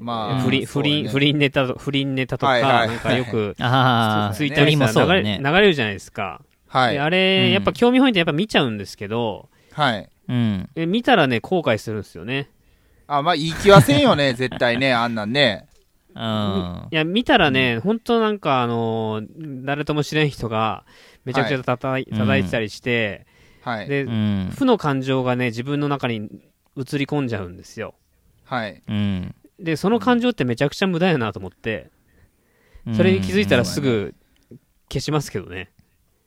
まあ、不倫、不倫、ね不倫ネタと、不倫ネタとか、はいはいなんかよく、ああ、ツイッターにもさ流れ、そうだね流。れるじゃないですか。はい。であれ、うんやっぱ興味本位ってやっぱ見ちゃうんですけど、はい。うん。え見たらね、後悔するんですよね。あ、まあ、いい気はせんよね、絶対ね、あんなんね。うんい。や、見たらね、本当なんかあのー誰とも知れん人が、めちゃくちゃ叩い,、はい叩いてたりして、はい。で、うん。負の感情がね、自分の中に映り込んじゃうんですよ。はい。うん。で、その感情ってめちゃくちゃ無駄やなと思って、それに気づいたらすぐ消しますけどね。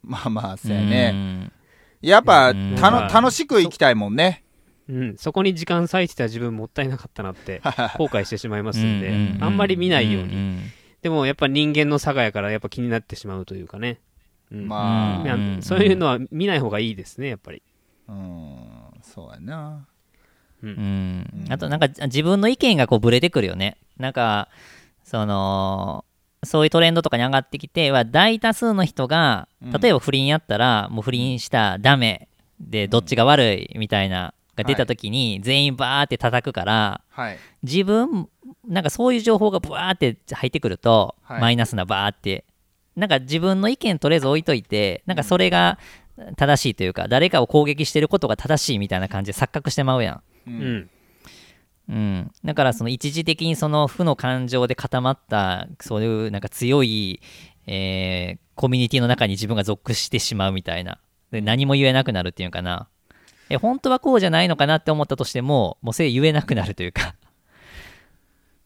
まあまあ、そううん、やね。やっぱ、うんたのまあ楽しく生きたいもんね。うん、そこに時間割いてた自分もったいなかったなって後悔してしまいますんで、うんあんまり見ないように。んでもやっぱ人間の差がやからやっぱ気になってしまうというかね。うんまあ、そういうのは見ない方がいいですね、やっぱり。うん、そうやな。うん。うん。あとなんか自分の意見がこうブレてくるよね。なんかそのそういうトレンドとかに上がってきては大多数の人がうん。例えば不倫やったらもう不倫したダメ。でどっちが悪いみたいなが出た時に全員バーって叩くからはい。自分なんかそういう情報がブワーって入ってくるとはい。マイナスなバーってなんか自分の意見とりあえず置いといてなんかそれが正しいというか誰かを攻撃してることが正しいみたいな感じで錯覚してまうやんう。うんん。うん、だからその一時的にその負の感情で固まったそういうなんか強い、えーコミュニティの中に自分が属してしまうみたいなで何も言えなくなるっていうかなえ本当はこうじゃないのかなって思ったとしてももうそれ言えなくなるというか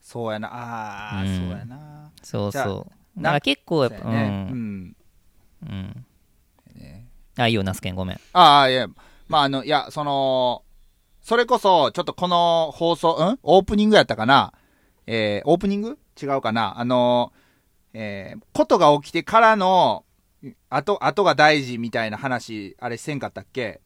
そうやな。ああ、うんそうやな。そうそうだから結構やっぱね。ううんん。うんあいいよナスケンごめんああ、いや、まあ、あの、いや、その、それこそ、ちょっとこの放送、ん？オープニングやったかな？えー、オープニング？違うかな？あの、えー、ことが起きてからの、後、後が大事みたいな話、あれせんかったっけ？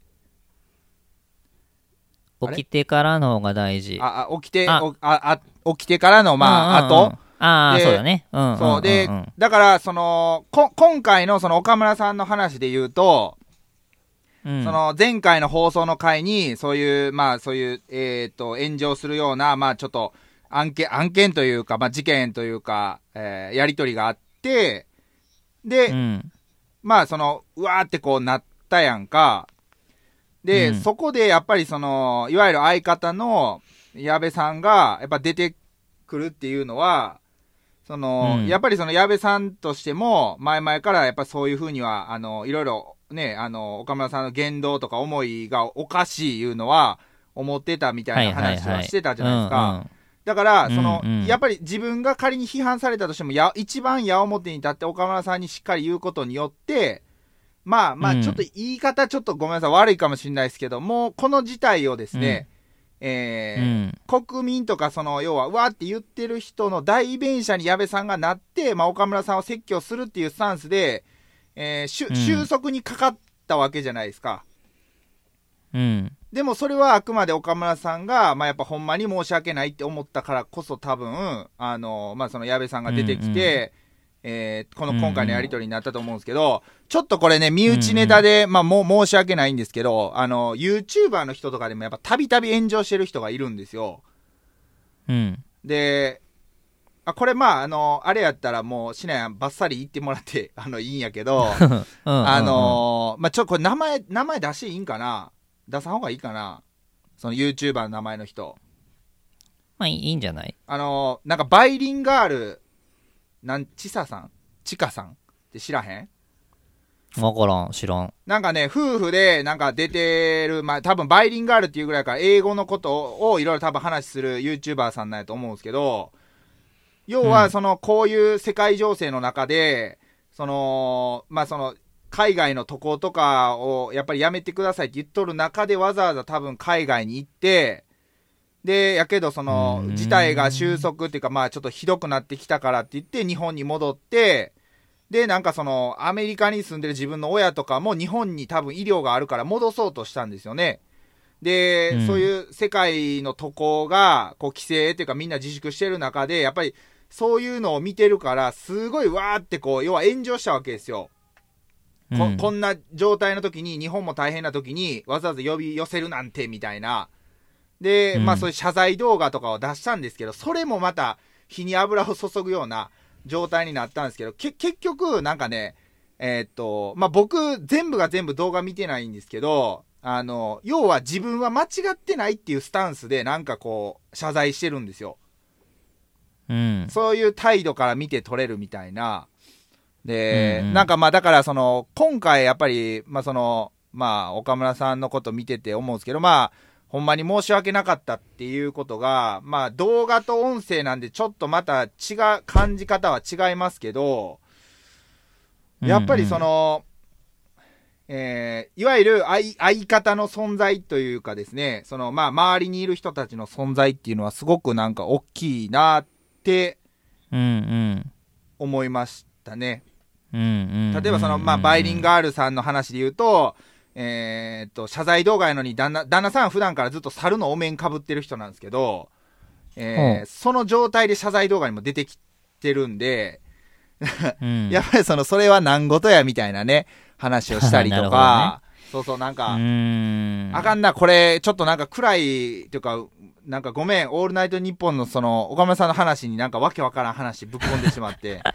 起きてからの方が大事。あ、あ、起きて、あ。おあ、あ、起きてからの、まあ、うんうんうん。後、ああでそうだね。うんそう。で、ん。んだから、その、こ、今回のその岡村さんの話で言うと、うん。その前回の放送の回に、そういう、まあそういう、えっ、と、炎上するような、まあちょっと、案件、案件というか、まあ事件というか、えーやりとりがあって、で、うん。まあその、うわーってこうなったやんか。で、うん。そこでやっぱりその、いわゆる相方の矢部さんが、やっぱ出てくるっていうのは、その、うん。やっぱりその矢部さんとしても、前々からやっぱそういうふうには、あの、いろいろね、あの、岡村さんの言動とか思いがおかしいいうのは、思ってたみたいな話はしてたじゃないですか。だから、その、うん。うんやっぱり自分が仮に批判されたとしても、や、一番矢面に立って岡村さんにしっかり言うことによって、まあまあ、うん。ちょっと言い方ちょっとごめんなさい、悪いかもしれないですけども、この事態をですね、えうーん。国民とか、その、要は、うわーって言ってる人の代弁者に矢部さんがなって、まあ、岡村さんを説教するっていうスタンスで、えーしゅうん。収束にかかったわけじゃないですか。うん。でもそれはあくまで岡村さんが、まあ、やっぱほんまに申し訳ないって思ったからこそ多分、あの、まあ、その矢部さんが出てきて、えーこの今回のやりとりになったと思うんですけど、ちょっとこれね、身内ネタで、まあ、もう申し訳ないんですけど、あの、YouTuber の人とかでもやっぱたびたび炎上してる人がいるんですよ。うん。で、あ、これまあ、あの、あれやったらもう、しないばっさり言ってもらって、あの、いいんやけど、ああのーまあ、ちょ、これ名前、名前出していいんかな出さん方がいいかなその YouTuber の名前の人。まあいいんじゃない？あのーなんかバイリンガール、なん、ちささん？ちかさん？って知らへん？わからん知らん。なんかね、夫婦でなんか出てる、まあ多分バイリンガールっていうぐらいから英語のことをいろいろ多分話する YouTuber さんなんやと思うんですけど、要うんはそのこういう世界情勢の中で、その、まあその、海外の渡航とかをやっぱりやめてくださいって言っとる中でわざわざ多分海外に行って、で、やけどそのうん事態が収束っていうかまあちょっとひどくなってきたからって言って日本に戻って、で、なんかその、アメリカに住んでる自分の親とかも日本に多分医療があるから戻そうとしたんですよね。で、うんそういう世界の渡航が、こう規制っていうかみんな自粛してる中で、やっぱりそういうのを見てるから、すごいわーってこう、要は炎上したわけですよ。こうんこんな状態の時に、日本も大変な時に、わざわざ呼び寄せるなんて、みたいな。で、うんまあそういう謝罪動画とかを出したんですけど、それもまた火に油を注ぐような状態になったんですけど、け結局、なんかね、えーっと、まあ僕、全部が全部動画見てないんですけど、あの、要は自分は間違ってないっていうスタンスでなんかこう、謝罪してるんですよ。うん。そういう態度から見て取れるみたいな。で、うんうんなんかまあだからその、今回やっぱり、まあその、まあ岡村さんのこと見てて思うんですけど、まあ、ほんまに申し訳なかったっていうことが、まあ動画と音声なんでちょっとまた違う、感じ方は違いますけど、やっぱりその、えーいわゆる相相方の存在というかですね、そのまあ周りにいる人たちの存在っていうのはすごくなんか大きいなってうんうん。思いましたね。うんうん。例えばその、まあ、バイリンガールさんの話で言うと、えーっと、謝罪動画やのに旦那、旦那さん普段からずっと猿のお面かぶってる人なんですけど、えーその状態で謝罪動画にも出てきてるんで、うん、やっぱりその、それは何事やみたいなね、話をしたりとか、そうそう、なんうか、ーん。あかんな、これ、ちょっとなんか暗い、というか、なんかごめん、オールナイトニッポンのその、岡村さんの話になんかわけわからん話ぶっ込んでしまって。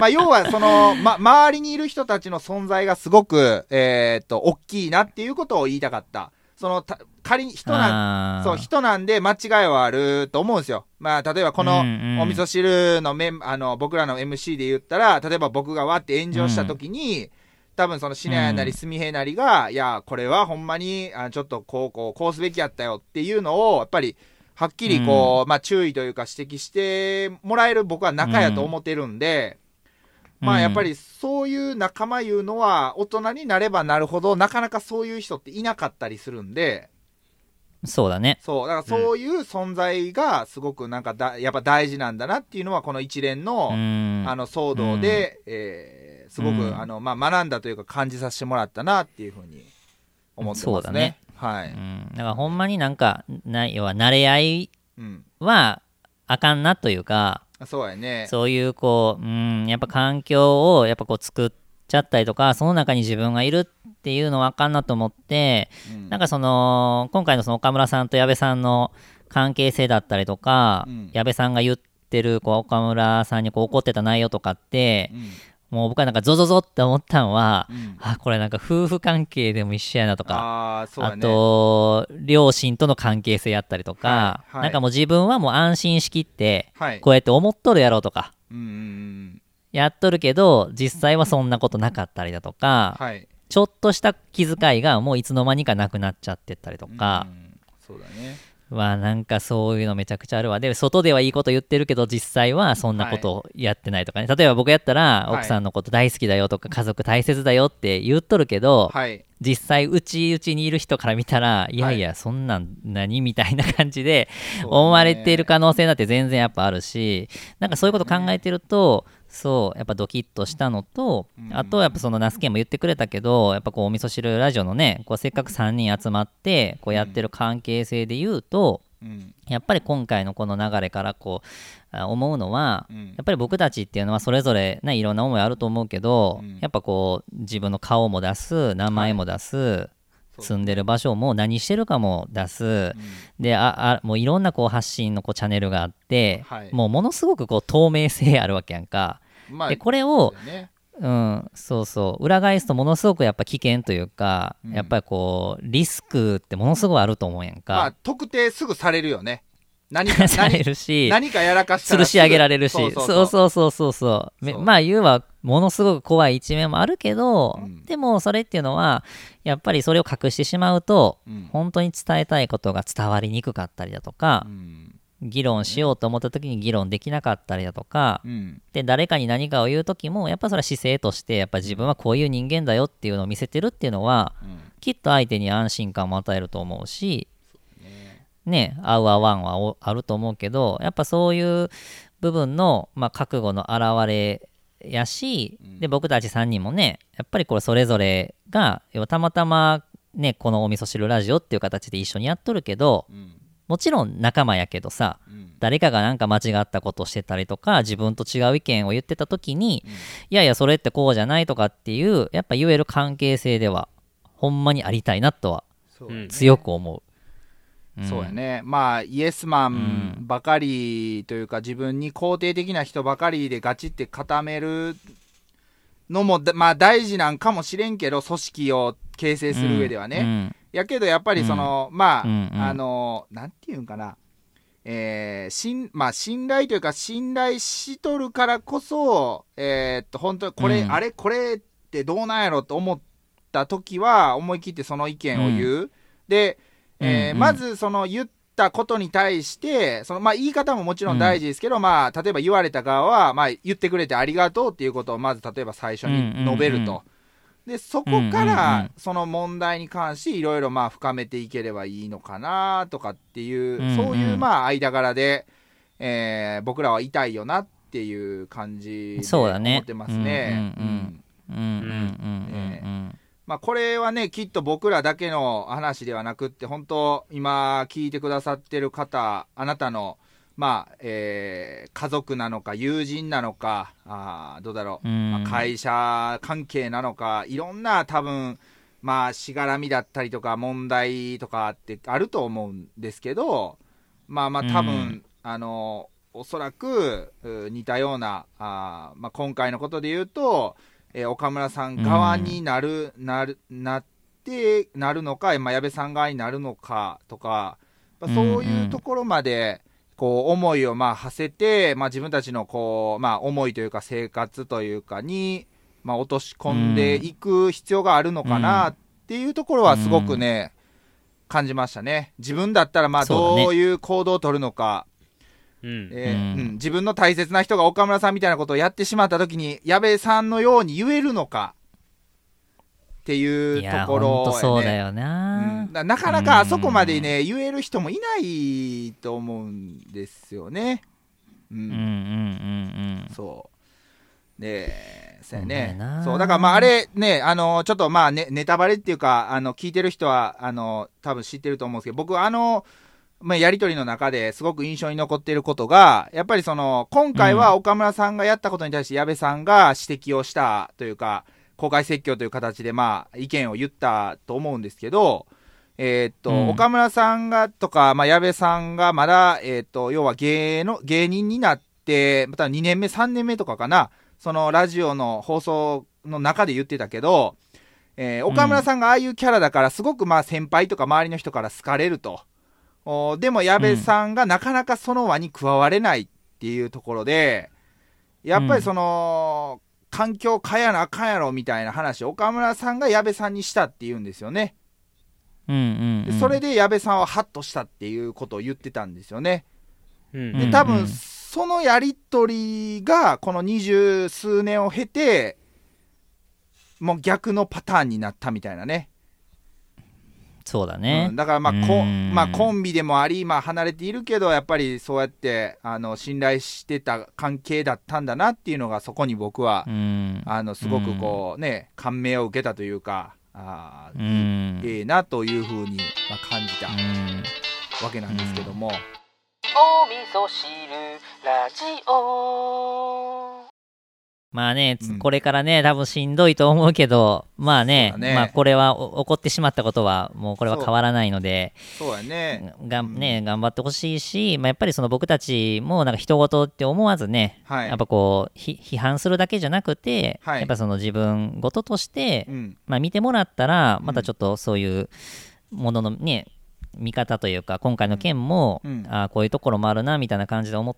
まあ、要は、その、ま、周りにいる人たちの存在がすごく、えーっと、大きいなっていうことを言いたかった。その、た仮に人なん、そう、人なんで間違いはあると思うんですよ。まあ、例えばこのうんうん。お味噌汁のメン、あの、僕らの MC で言ったら、例えば僕がわって炎上した時に、多分そのシナヤなりスミヘなりが、いや、これはほんまに、あちょっとこう、こう、こうすべきやったよっていうのを、やっぱり、はっきりこう、まあ注意というか指摘してもらえる僕は仲やと思ってるんで、まあやっぱりそういう仲間いうのは大人になればなるほどなかなかそういう人っていなかったりするんで、そうだね。そう、だからそういう存在がすごくなんかだ、やっぱ大事なんだなっていうのはこの一連の、うん。あの騒動で、えーすごく、うんあの、まあ学んだというか感じさせてもらったなっていうふうに思ってますねそうだね。はい。うん。だからほんまになんか、な要は、慣れ合いうん。はあかんなというか、そうやね。そういうこう、うん、やっぱ環境をやっぱこう作っちゃったりとか、その中に自分がいるっていうのはあかんなと思って、うん。なんかその、今回のその岡村さんと矢部さんの関係性だったりとか、うん。矢部さんが言ってるこう岡村さんにこう怒ってた内容とかってう、んもう僕はなんかゾゾゾって思ったのは、うんあ、これなんか夫婦関係でも一緒やなとか、ああ、そうあ。と、両親との関係性やったりとか、はいはいなんかもう自分はもう安心しきって、はい。こうやって思っとるやろうとか。やっとるけど、実際はそんなことなかったりだとか、はい。ちょっとした気遣いがもういつの間にかなくなっちゃってったりとかう、んそうだね。はなんかそういうのめちゃくちゃあるわ。で、外ではいいこと言ってるけど、実際はそんなことをやってないとかね。例えば僕やったら、はい奥さんのこと大好きだよとか、家族大切だよって言っとるけど、はい。実際うちうちにいる人から見たら、い。やいや、そんなん何みたいな感じで思われている可能性だって全然やっぱあるし、なんかそういうこと考えてると、そう、やっぱドキッとしたのと、あとやっぱそのナスケンも言ってくれたけど、やっぱこうお味噌汁ラジオのね、こうせっかく3人集まって、こうやってる関係性で言うと、うん。やっぱり今回のこの流れからこうあ思うのは、うん。やっぱり僕たちっていうのはそれぞれねいろんな思いあると思うけど、うん。やっぱこう自分の顔も出す名前も出す、住んでる場所も何してるかも出す、でああもういろんなこう発信のこうチャンネルがあって、はい。もうものすごくこう透明性あるわけやんか。までこれをうん、そうそう。裏返すとものすごくやっぱ危険というか、うん。やっぱりこうリスクってものすごいあると思うやんか。まあ、特定すぐされるよね。何か、され何るし何かやらかした吊るし上げられるし、そうそうそう。そうそうそうめそう。まあ言うはものすごく怖い一面もあるけど、うん。でもそれっていうのはやっぱりそれを隠してしまうと、うん。本当に伝えたいことが伝わりにくかったりだとかう、ん。議論しようと思った時に議論できなかったりだとか、うん。で誰かに何かを言う時もやっぱそれは姿勢としてやっぱ自分はこういう人間だよっていうのを見せてるっていうのはうん。きっと相手に安心感も与えると思うしね合う合わんはおあると思うけどやっぱそういう部分の、まあ、覚悟の表れやし、で僕たち3人もねやっぱりこれそれぞれがたまたまねこのお味噌汁ラジオっていう形で一緒にやっとるけどうん。もちろん仲間やけどさうん。誰かがなんか間違ったことしてたりとか自分と違う意見を言ってた時に、いやいやそれってこうじゃないとかっていうやっぱ言える関係性ではほんまにありたいなとは強く思う。んそうやね。まあ、イエスマンうんばかりというか、自分に肯定的な人ばかりでガチって固めるのも、だまあ大事なんかもしれんけど、組織を形成する上ではね。うんやけど、やっぱりその、まあ、うんうん。あの、なんていうんかな。えー、信まあ、信頼というか、信頼しとるからこそ、えーっと、本当にこれ、うん。あれ、これってどうなんやろと思った時は、思い切ってその意見を言う。で、えーうんうん。まずその言ったことに対して、そのまあ言い方ももちろん大事ですけど、まあ例えば言われた側は、まあ言ってくれてありがとうっていうことをまず例えば最初に述べると。で、そこからん、その問題に関していろいろまあ深めていければいいのかなとかっていう、うんうん。そういうまあ間柄で、えー僕らはいたいよなっていう感じでそうだね。思ってますね。まあ、これはね、きっと僕らだけの話ではなくって、本当、今聞いてくださってる方、あなたの、まあ、えー家族なのか、友人なのか、あーどうだろう、うん。まあ会社関係なのか、いろんな多分、まあ、しがらみだったりとか、問題とかってあると思うんですけど、まあまあ、多分、うん。あの、おそらくう似たような、あーまあ、今回のことで言うと、えー岡村さん側になる、なる、なって、なるのか、まあ、矢部さん側になるのかとか、まあ、そういうところまで、こう、思いをまあ、馳せて、まあ、自分たちのこう、まあ、思いというか、生活というかに、まあ、落とし込んでいく必要があるのかなっていうところは、すごくね、感じましたね。自分だったら、まあ、どういう行動を取るのか、うん。えーうん。うん。自分の大切な人が岡村さんみたいなことをやってしまったときに、矢部さんのように言えるのかっていうところほんとそうだよよね。うなんだなかなかあそこまでね、言える人もいないと思うんですよね。うん。うんうんうんそう。で、そうやそうだねそう、だからまああれね、あの、ちょっとまあね、ネタバレっていうか、あの、聞いてる人は、あの、多分知ってると思うんですけど、僕あの、まあ、やりとりの中ですごく印象に残っていることが、やっぱりその、今回は岡村さんがやったことに対して矢部さんが指摘をしたというか、公開説教という形でまあ、意見を言ったと思うんですけど、えーっと、うん。岡村さんがとか、まあ、矢部さんがまだ、えーっと、要は芸の、芸人になって、また2年目、3年目とかかな、そのラジオの放送の中で言ってたけど、えー岡村さんがああいうキャラだから、すごくまあ先輩とか周りの人から好かれると。おでも矢部さんがなかなかその輪に加われないっていうところで、やっぱりその、環境変えやなあかんやろみたいな話を岡村さんが矢部さんにしたっていうんですよね。うんうんうそれで矢部さんはハッとしたっていうことを言ってたんですよね。で多分そのやり取りがこの二十数年を経てもう逆のパターンになったみたいなね。そうだね。うん。だからまあこ、うん。まあ、コンビでもあり、まあ、離れているけどやっぱりそうやってあの信頼してた関係だったんだなっていうのがそこに僕は、うん。あのすごくこうね感銘を受けたというかあええなというふうに、まあ、感じたうん。わけなんですけども。お味噌汁ラジオまあね、うん。これからね、多分しんどいと思うけど、まあね、そうだね。まあこれはお起こってしまったことは、もうこれは変わらないので、そうやね。がうん。ね、頑張ってほしいし、まあ、やっぱりその僕たちもなんか人事って思わずね、はい。やっぱこうひ批判するだけじゃなくて、はい。やっぱその自分事として、うん。まあ、見てもらったらうん。またちょっとそういうもののね見方というか今回の件も、うん。あーこういうところもあるなみたいな感じで思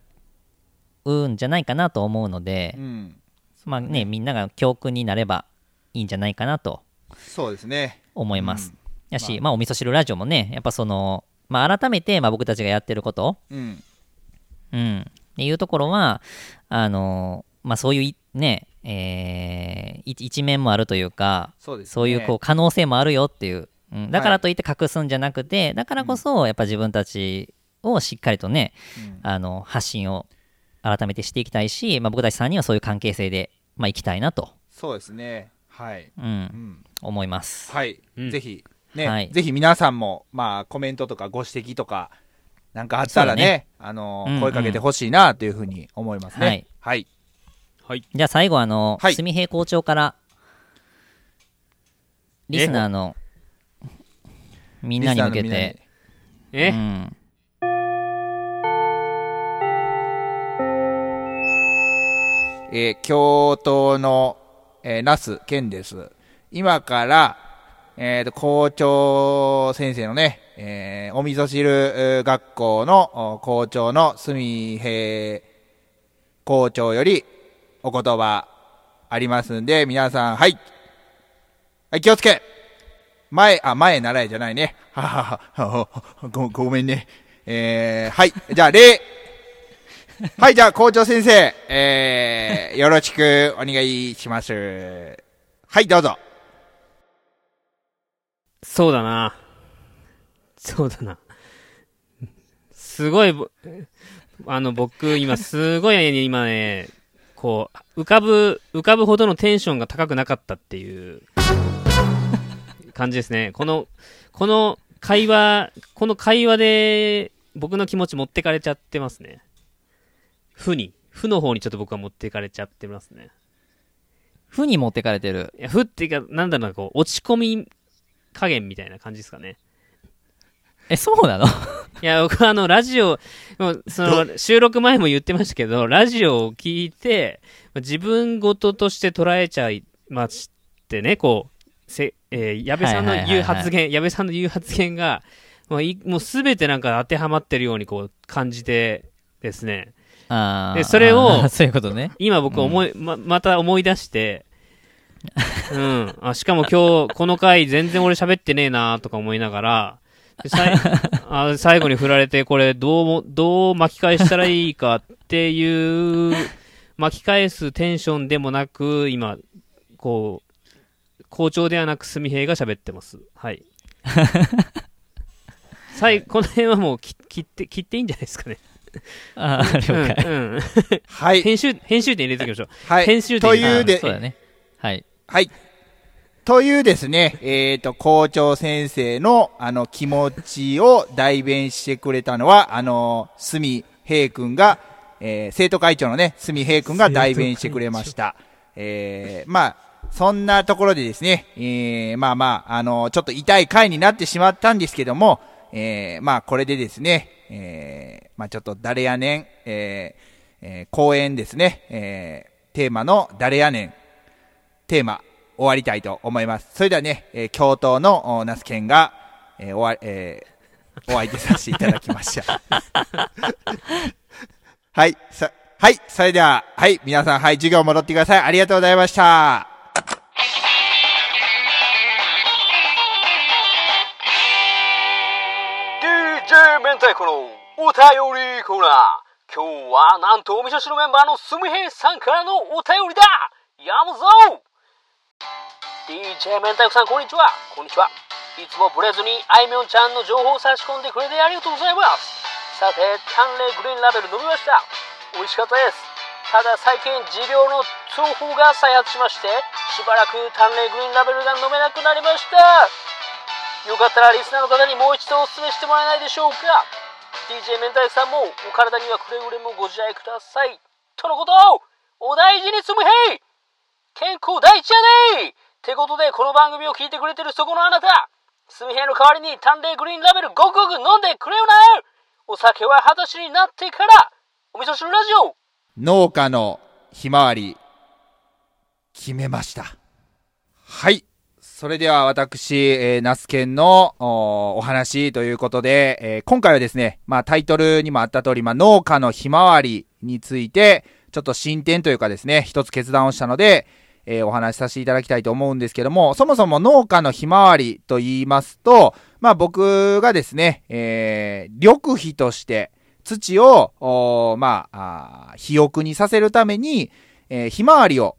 うんじゃないかなと思うのでう、ん。まあねみんなが教訓になればいいんじゃないかなとそうですね。思います。うん。やし、まあ、お味噌汁ラジオもねやっぱその、まあ、改めて、まあ、僕たちがやってること、うん。うん、っていうところはあのまあそういういねえーい一面もあるというかそうですね。そういうこう可能性もあるよっていう、うん、だからといって隠すんじゃなくて、だからこそやっぱ自分たちをしっかりとね、うん。あの発信を改めてしていきたいし、まあ、僕たち3人はそういう関係性で、まあ、いきたいなと、そうですね。はい。う、うんん。思います。はい。うんぜひ、ね、はいぜひ皆さんも、まあ、コメントとかご指摘とか、なんかあったらね、あの、うんうん声かけてほしいなというふうに思いますね。はい。はい。はい。じゃあ最後あの、はい住平校長からリスナーのみんなに向けてえ、うん。えー京都の、えー、那須健です。今から、えーと、校長先生のね、えーお味噌汁学校の校長の住平校長よりお言葉ありますんで、皆さん、はい。はい、気をつけ前、あ、前習えじゃないね。ははははは、ご、ごめんね。えー、はい。じゃあ、礼。はい、じゃあ、校長先生、えー、よろしくお願いします。はい、どうぞ。そうだな。そうだな。すごい、あの、僕、今、すごい、今ね、こう、浮かぶ、浮かぶほどのテンションが高くなかったっていう感じですね。この、この会話、この会話で、僕の気持ち持ってかれちゃってますね。負に、負の方にちょっと僕は持ってかれちゃってますね。負に持ってかれてる。いや、負っていうか、なんだろうな、こう、落ち込み加減みたいな感じですかね。え、そうなの？いや、僕はあの、ラジオ、もうその、収録前も言ってましたけど、ラジオを聞いて、自分事として捉えちゃいましてね、こう、せ、えー矢部さんの言う発言、矢部さんの言う発言が、もうい、もうすべてなんか当てはまってるようにこう、感じてですね、でそれを そういうことね。今僕思い、ま、また思い出して、うん。あ、しかも今日、この回全然俺喋ってねえなとか思いながら、あ最後に振られて、これどうも、どう巻き返したらいいかっていう、巻き返すテンションでもなく、今、こう、校長ではなく、すみへいが喋ってます。はい。最この辺はもう切切って、切っていいんじゃないですかね。ああ、了解。うん、うん。はい。編集、編集点入れておきましょう。はい。編集点というでそうだね。はい。はい。というですね、えっ、と、校長先生の、あの、気持ちを代弁してくれたのは、あの、すみへいくんが、えー生徒会長のね、すみへいくんが代弁してくれました。えー、まあ、そんなところでですね、えー、まあまあ、あの、ちょっと痛い回になってしまったんですけども、えー、まあ、これでですね、えー、まあちょっと誰やねん、えー、えー講演ですね、えー、テーマの誰やねん、テーマ、終わりたいと思います。それではね、えー、教頭のお那須健が、えー、おわ、えー、お相手させていただきました。はい、さ、はい、それでは、はい、皆さん、はい、授業戻ってください。ありがとうございました。DJ 明太子のお便りコーナー今日はなんとお味噌汁メンバーのすみへいさんからのお便りだ。やむぞ DJ 明太子さんこんにちは。こんにちは。いつもブレずにあいみょんちゃんの情報を差し込んでくれてありがとうございます。さて淡麗グリーンラベル飲みました。美味しかったです。ただ最近持病の痛風が再発しましてしばらく淡麗グリーンラベルが飲めなくなりました。よかったらリスナーの方にもう一度お勧めしてもらえないでしょうか。DJ メンタイクさんもお体にはくれぐれもご自愛ください。とのことお大事につむへい。健康第一やねってことでこの番組を聞いてくれてるそこのあなた。すみへいの代わりに淡麗グリーンラベルごくごく飲んでくれよなお酒は二十歳になってからお味噌汁ラジオ。農家のひまわり、決めました。はい。それでは私、えー、ナスケンのおお話ということで、えー今回はですね、まあタイトルにもあった通り、まあ農家のひまわりについて、ちょっと進展というかですね、一つ決断をしたので、えーお話しさせていただきたいと思うんですけども、そもそも農家のひまわりと言いますと、まあ僕がですね、えー緑肥として土を、おまあ、肥沃にさせるために、えーひまわりを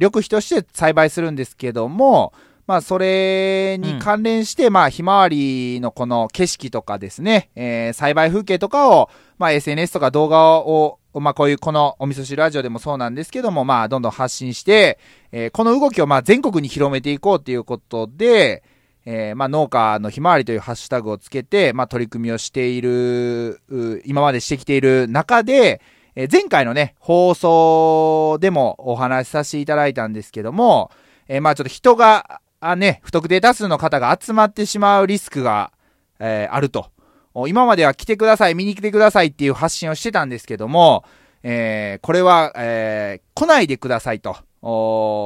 緑肥として栽培するんですけども、まあ、それに関連して、まあ、ひまわりのこの景色とかですね、えー栽培風景とかを、まあ、SNS とか動画を、まあ、こういうこのお味噌汁ラジオでもそうなんですけども、まあ、どんどん発信して、えーこの動きを、まあ、全国に広めていこうっていうことで、えーまあ、農家のひまわりというハッシュタグをつけて、まあ、取り組みをしている、う今までしてきている中で、えー前回のね、放送でもお話しさせていただいたんですけども、えーまあちょっと人が、あね、不特定多数の方が集まってしまうリスクが、えーあると今までは来てください、見に来てくださいっていう発信をしてたんですけども、えーこれは、えー来ないでくださいと。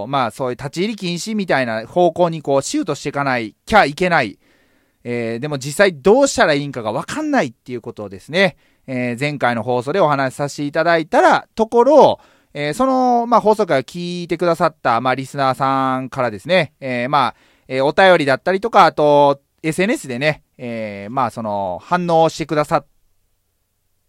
まあ、そういう立ち入り禁止みたいな方向にこう、シュートしていかない、きゃいけない。えーでも実際どうしたらいいんかがわかんないっていうことをですね、え前回の放送でお話しさせていただいたら、ところ、えーその、まあ、放送回を聞いてくださった、まあ、リスナーさんからですね、えーまあ、えーお便りだったりとか、あと、SNS でね、えーまあ、その、反応してくださっ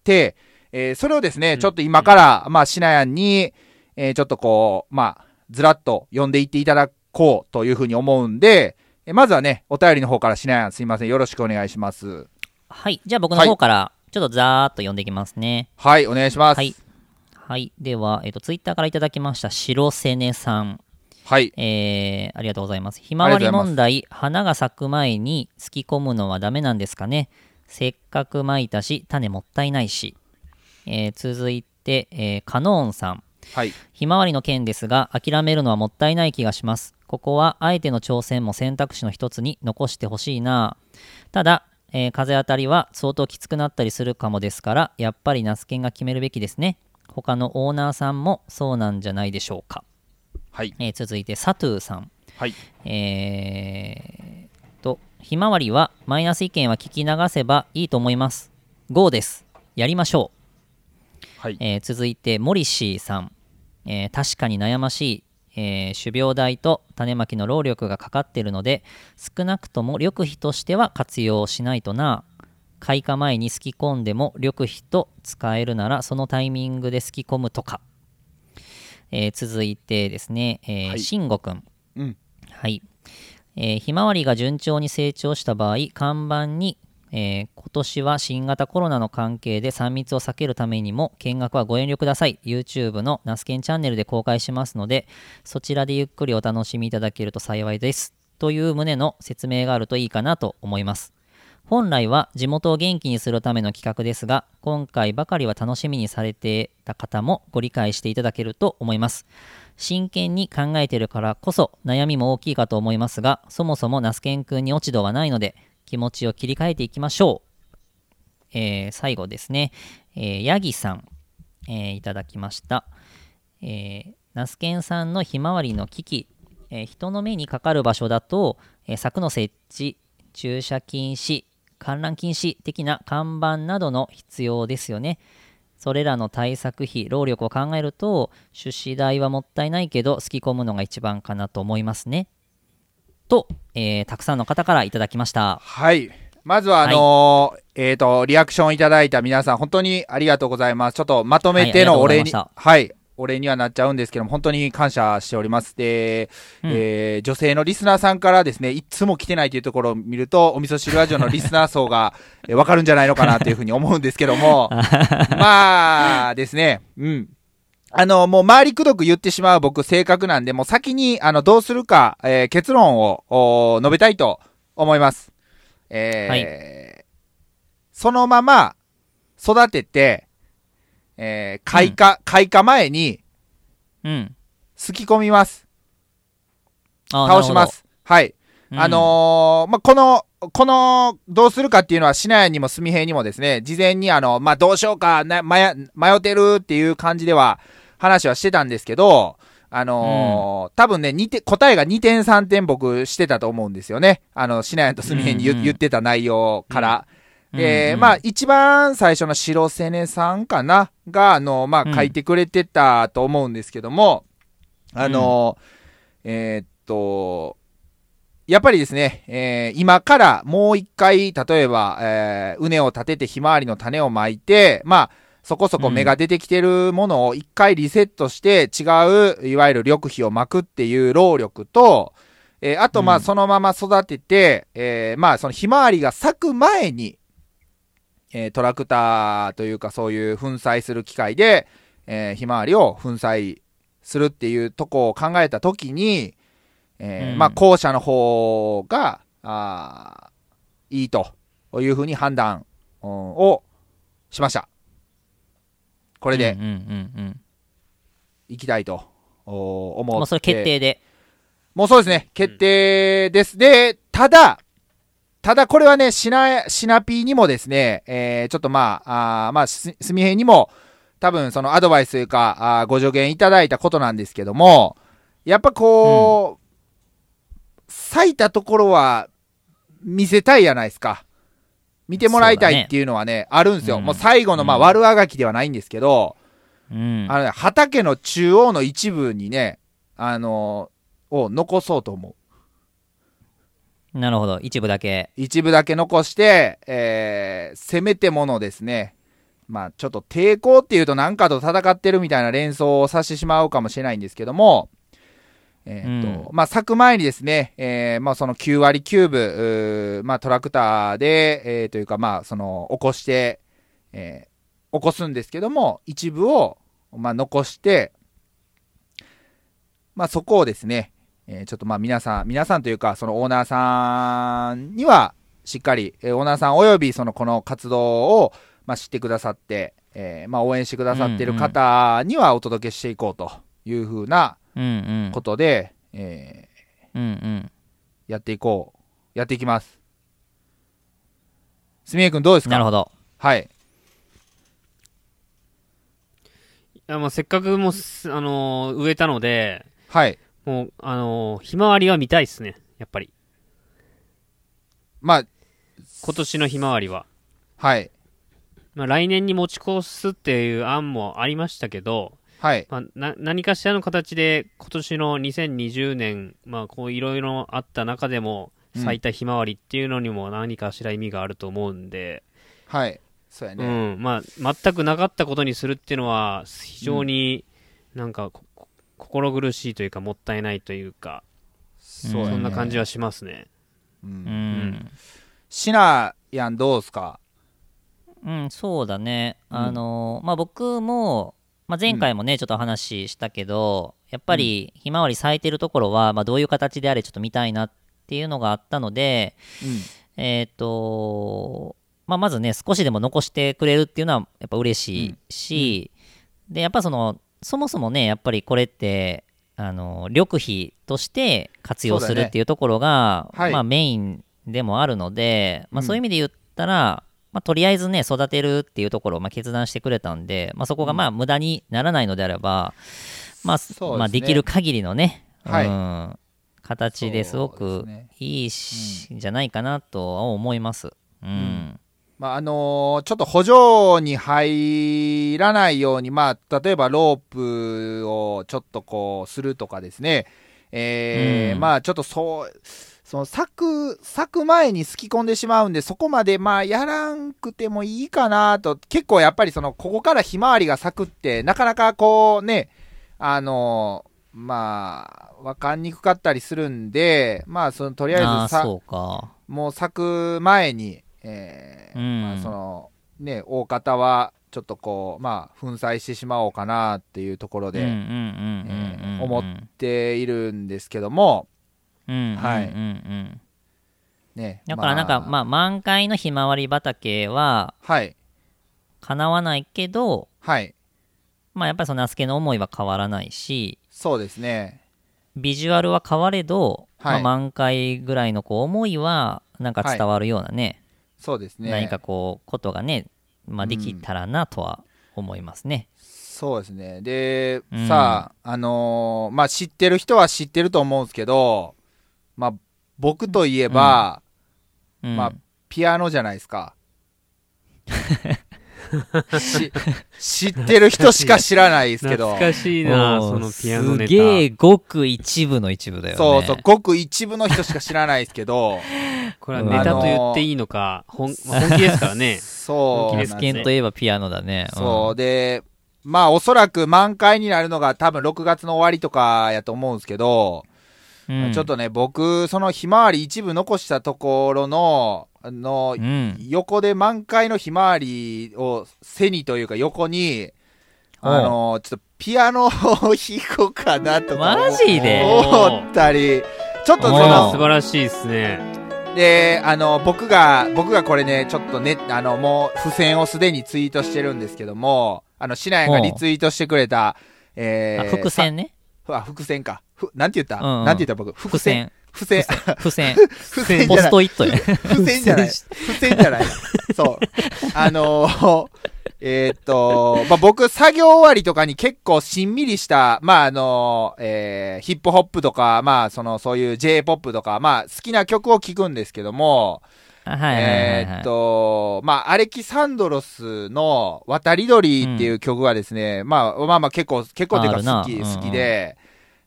て、えーそれをですね、うんちょっと今から、まあ、シナヤンに、えーちょっとこう、まあ、ずらっと読んでいっていただこうというふうに思うんで、えーまずはね、お便りの方からシナヤンすいません。よろしくお願いします。はい。じゃあ僕の方から、ちょっとざーっと読んでいきますね。はい、お願いします。はい。はい。では、えっ、と、ツイッターからいただきました、白瀬根さん。はい。えー、ありがとうございます。ひまわり問題、花が咲く前にすき込むのはダメなんですかね。せっかくまいたし、種もったいないし。えー続いて、えーカノーンさん。はい。ひまわりの件ですが、諦めるのはもったいない気がします。ここは、あえての挑戦も選択肢の一つに残してほしいな。ただ、えー風当たりは相当きつくなったりするかもですから、やっぱりナスケンが決めるべきですね。他のオーナーさんもそうなんじゃないでしょうか。はい。えー続いて、サトゥーさん。はい。えー、と、ひまわりはマイナス意見は聞き流せばいいと思います。GO です。やりましょう。はい。えー続いて、モリシーさん。えー確かに悩ましい、えー種苗代と種まきの労力がかかっているので、少なくとも緑肥としては活用しないとな。開花前にすき込んでも緑肥と使えるなら、そのタイミングですき込むとか。えー続いてですね、えーはい慎吾くん。うん。はい。えーひまわりが順調に成長した場合、看板に、えー今年は新型コロナの関係で3密を避けるためにも見学はご遠慮ください。YouTube のナスケンチャンネルで公開しますので、そちらでゆっくりお楽しみいただけると幸いです。という旨の説明があるといいかなと思います。本来は地元を元気にするための企画ですが、今回ばかりは楽しみにされてた方もご理解していただけると思います。真剣に考えているからこそ悩みも大きいかと思いますが、そもそもナスケン君に落ち度はないので、気持ちを切り替えていきましょう。えー最後ですね、えーヤギさん、えーいただきました。えーナスケンさんのひまわりの危機、えー人の目にかかる場所だと、えー柵の設置、駐車禁止、観覧禁止的な看板などの必要ですよね。それらの対策費、労力を考えると、出資代はもったいないけど、すき込むのが一番かなと思いますね。と、えーたくさんの方からいただきました。はい。まずは、あのーえっ、と、リアクションいただいた皆さん、本当にありがとうございます。ちょっとまとめてのお礼に、はい。お礼にはなっちゃうんですけども、本当に感謝しております。で、うんえー女性のリスナーさんからですね、いつも来てないというところを見ると、お味噌汁ラジオのリスナー層が えーわかるんじゃないのかなというふうに思うんですけども、まあですね、うん。あの、もう周りくどく言ってしまう僕性格なんで、もう先に、あの、どうするか、えー結論をお述べたいと思います。えーそのまま育てて、えー開花、開花前にうん。すき込みます。倒しま。す。はい。なるほどあのーまあ、この、この、どうするかっていうのは、シナヤにもスミヘイにもですね、事前にあの、まあ、どうしようか、な、迷、迷ってるっていう感じでは、話はしてたんですけど、あのー多分ね、二点、答えが2点3点僕してたと思うんですよね。あの、シナヤとスミヘイに言,、うんうん言ってた内容から。うんで、うん。まあ、一番最初の白瀬根さんかなが、あの、まあ、うん書いてくれてたと思うんですけども、あの、えーっと、やっぱりですね、えー今からもう一回、例えば、えー、畝を立ててひまわりの種をまいて、まあ、そこそこ芽が出てきてるものを一回リセットして違う、いわゆる緑肥をまくっていう労力と、えーあと、まあ、うん。そのまま育てて、えーまあ、そのひまわりが咲く前に、えートラクターというかそういう粉砕する機械で、えーひまわりを粉砕するっていうとこを考えたときに、えーうんまあ、後者の方が、あーいいというふうに判断うんをしました。これで。いきたいとお思って。もうそれ決定で。もうそうですね、決定です。で、ただ、ただこれはね、シナ、シナピーにもですね、えー、ちょっとまあ、あーまあ、すすみへいにも、多分そのアドバイスというか、あーご助言いただいたことなんですけども、やっぱこう、咲いたところは見せたいやないですか。見てもらいたいっていうのはね、あるんですよ。うんもう最後の、まあ、うん悪あがきではないんですけど、うん。あのね、畑の中央の一部にね、あのを残そうと思う。なるほど。一部だけ。一部だけ残して、えー、せめてものですね。まあ、ちょっと抵抗っていうと何かと戦ってるみたいな連想をさせてしまうかもしれないんですけども、えーっと、うんまあ、咲く前にですね、えー、まあ、その9割9分、まあ、トラクターで、えー、というか、まあ、その、起こして、えー、起こすんですけども、一部を、まあ、残して、まあ、そこをですね、えーちょっとまあ皆さん、皆さんというか、そのオーナーさんには、しっかり、えーオーナーさんおよびそのこの活動を、まあ、知ってくださって、えーまあ応援してくださっている方にはお届けしていこうというふうなうんうん。ことで、えうんうん。ーやっていこう。やっていきます。すみえくんどうですか？なるほど。はい。いやまあせっかくもうす、あのー植えたので、はい。もう、あのーひまわりは見たいっすね。やっぱり。まあ、今年のひまわりは。はい。まあ来年に持ち越すっていう案もありましたけど、はい。まあ、な何かしらの形で今年の2020年、まあ、こういろいろあった中でもうん咲いたひまわりっていうのにも何かしら意味があると思うんで、はい。そうやうね。んまあ、全くなかったことにするっていうのは非常になんかこ、こ心苦しいというかもったいないというか、そうやね。そんな感じはしますね。う。うんん。シナやんどうすか？うん、そうだね。うんあのーまあ、僕も、まあ、前回もね、ちょっと話したけど、やっぱりひまわり咲いてるところは、まあ、どういう形であれちょっと見たいなっていうのがあったので、うん。えっ、と、まあ、まずね、少しでも残してくれるっていうのはやっぱ嬉しいし、で、やっぱその、そもそもね、やっぱりこれって、あの、緑肥として活用するっていうところが、はい。まあメインでもあるので、まあうん。そういう意味で言ったら、まあとりあえずね、育てるっていうところをまあ決断してくれたんで、まあそこがまあ無駄にならないのであれば、まあ、そうですね。まあできる限りのね、はい。うん、形ですごくいいし、じゃないかなとは思います。うん。まあ、あのーちょっと補助に入らないように、まあ、例えばロープをちょっとこう、するとかですね。えーうんまあ、ちょっとそう、その咲く、咲く前にすき込んでしまうんで、そこまでまあ、やらんくてもいいかなと、結構やっぱりその、ここからひまわりが咲くって、なかなかこうね、あのーまあ、わかんにくかったりするんで、まあ、その、とりあえずさ。もう咲く前に、えーうん。まあ、そのね大方はちょっとこうまあ粉砕してしまおうかなっていうところで、うんうんうんうんうんうん。思っているんですけどもうんはいうんうん。うんねだからなんか、まあ、満開のひまわり畑ははい。叶わないけど、はい。まあ、やっぱりそのナスケの思いは変わらないし、そうですね。ビジュアルは変われど、はい。まあ、満開ぐらいのこう思いは、なんか伝わるようなね、そうですね。何かこう、ことがね、まあ、できたらなとは思いますね。そうですね。で、うん。さああのーまあ知ってる人は知ってると思うんですけどまあ僕といえば、うん、まあピアノじゃないですか。し 知ってる人しか知らないですけど懐かしいな、そのピアノネタ。すげえごく一部の一部だよね。そうそう、ごく一部の人しか知らないですけど、これはネタと言っていいのか、本気ですからね。そう本気ですといえばピアノだね。そう、で、まあおそらく満開になるのが多分6月の終わりとかやと思うんですけど、うん。ちょっとね、僕、そのひまわり一部残したところの、あのう、ん。横で満開のひまわりを背にというか横に、あの、ちょっとピアノを弾こうかなとかマジで？思ったり、ちょっとそおのー、素晴らしいですね。で、あの、僕が、僕がこれね、ちょっとね、あの、もう、付箋をすでにツイートしてるんですけども、あの、シナヤンがリツイートしてくれた、えあー、伏線ね。あ伏線かふなんて言った、うんうん。なんて言った僕？伏線。付箋付箋付箋ポストイットや。付箋じゃない。付箋じゃない。そう。あのー えーっと、まあ、僕、作業終わりとかに結構しんみりした、まあ、あのーえーヒップホップとか、まあ、その、そういう J-POP とか、まあ、好きな曲を聴くんですけども、はいはいはいはい、えーっと、まあ、アレキサンドロスの渡り鳥っていう曲がですね、まあまあまあ結構、結構っていうかあるな。好き、うんうん。好き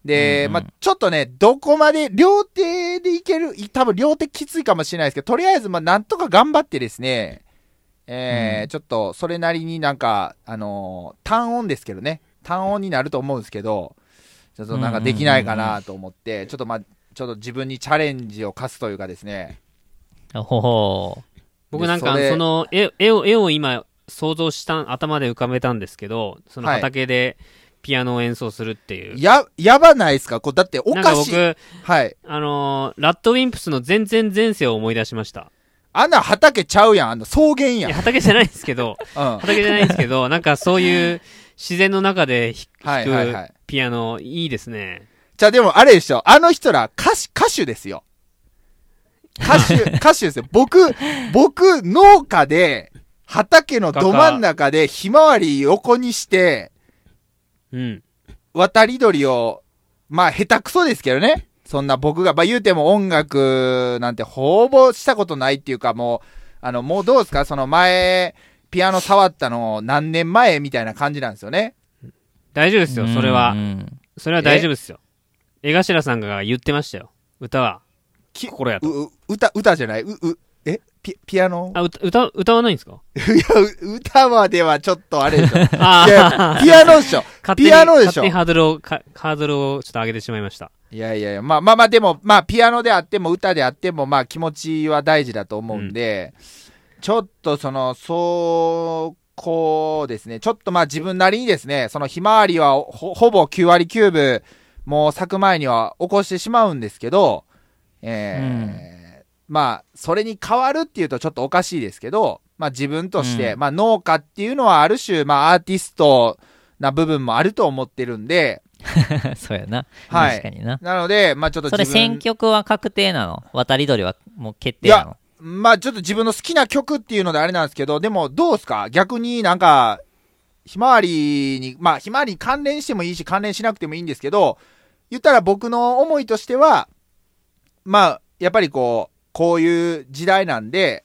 で、で、うんうん。まあちょっとね、どこまで両手でいける、い多分両手きついかもしれないですけど、とりあえずまあなんとか頑張ってですね、えーうん。ちょっとそれなりになんか、あのー単音ですけどね、単音になると思うんですけど、ちょっとなんかできないかなと思って、ちょっとまあ、ちょっと自分にチャレンジを課すというかですね、ほほ僕なんかその絵絵を絵を今想像した頭で浮かべたんですけどそのはい。畑でピアノを演奏するっていう、や、やばないですか？これだっておかかしい。僕はい。あのーラッドウィンプスの全然前世を思い出しましたあんな畑ちゃうやん。あの草原いやん。や畑じゃないんですけど うん。畑じゃないんですけどなんかそういう自然の中で弾はいはいはいくピアノいいですねじゃあでもあれでしょ。あの人ら歌手、歌手ですよ。歌手、歌手ですよ。僕、僕、農家で、畑のど真ん中でひまわり横にして、うん。渡り鳥を、まあ下手くそですけどね。そんな僕が、まあ言うても音楽なんてほぼしたことないっていうかもう、あの、もうどうですか？その前、ピアノ触ったの何年前みたいな感じなんですよね。大丈夫ですよそれは。それは大丈夫ですよ。江頭さんが言ってましたよ。歌は。き心やと歌、歌じゃない、う、う、えピ、ピアノ？あ歌歌歌わないんですか？いや、う歌まではちょっとあれでしょ。あいや、ピアノでしょ。ピアノでしょ。勝手にハードルをかハードルをちょっと上げてしまいました。いやいやいや、まあまあまあ、でも、まあ、ピアノであっても歌であっても、まあ、気持ちは大事だと思うんで、ちょっとその、そう、こうですね、ちょっとまあ自分なりにですね、そのひまわりはほほぼ9割9分、もう咲く前には起こしてしまうんですけど、えーまあ、それに変わるっていうとちょっとおかしいですけど、まあ自分として、うん。まあ農家っていうのはある種、まあアーティストな部分もあると思ってるんで、そうやな。はい。確かにな。なので、まあちょっとそれ選曲は確定なの？渡り鳥はもう決定なの？まあちょっと自分の好きな曲っていうのであれなんですけど、でもどうですか？逆になんか、ひまわりに、まあひまわりに関連してもいいし関連しなくてもいいんですけど、言ったら僕の思いとしては、まあやっぱりこう、こういう時代なんで、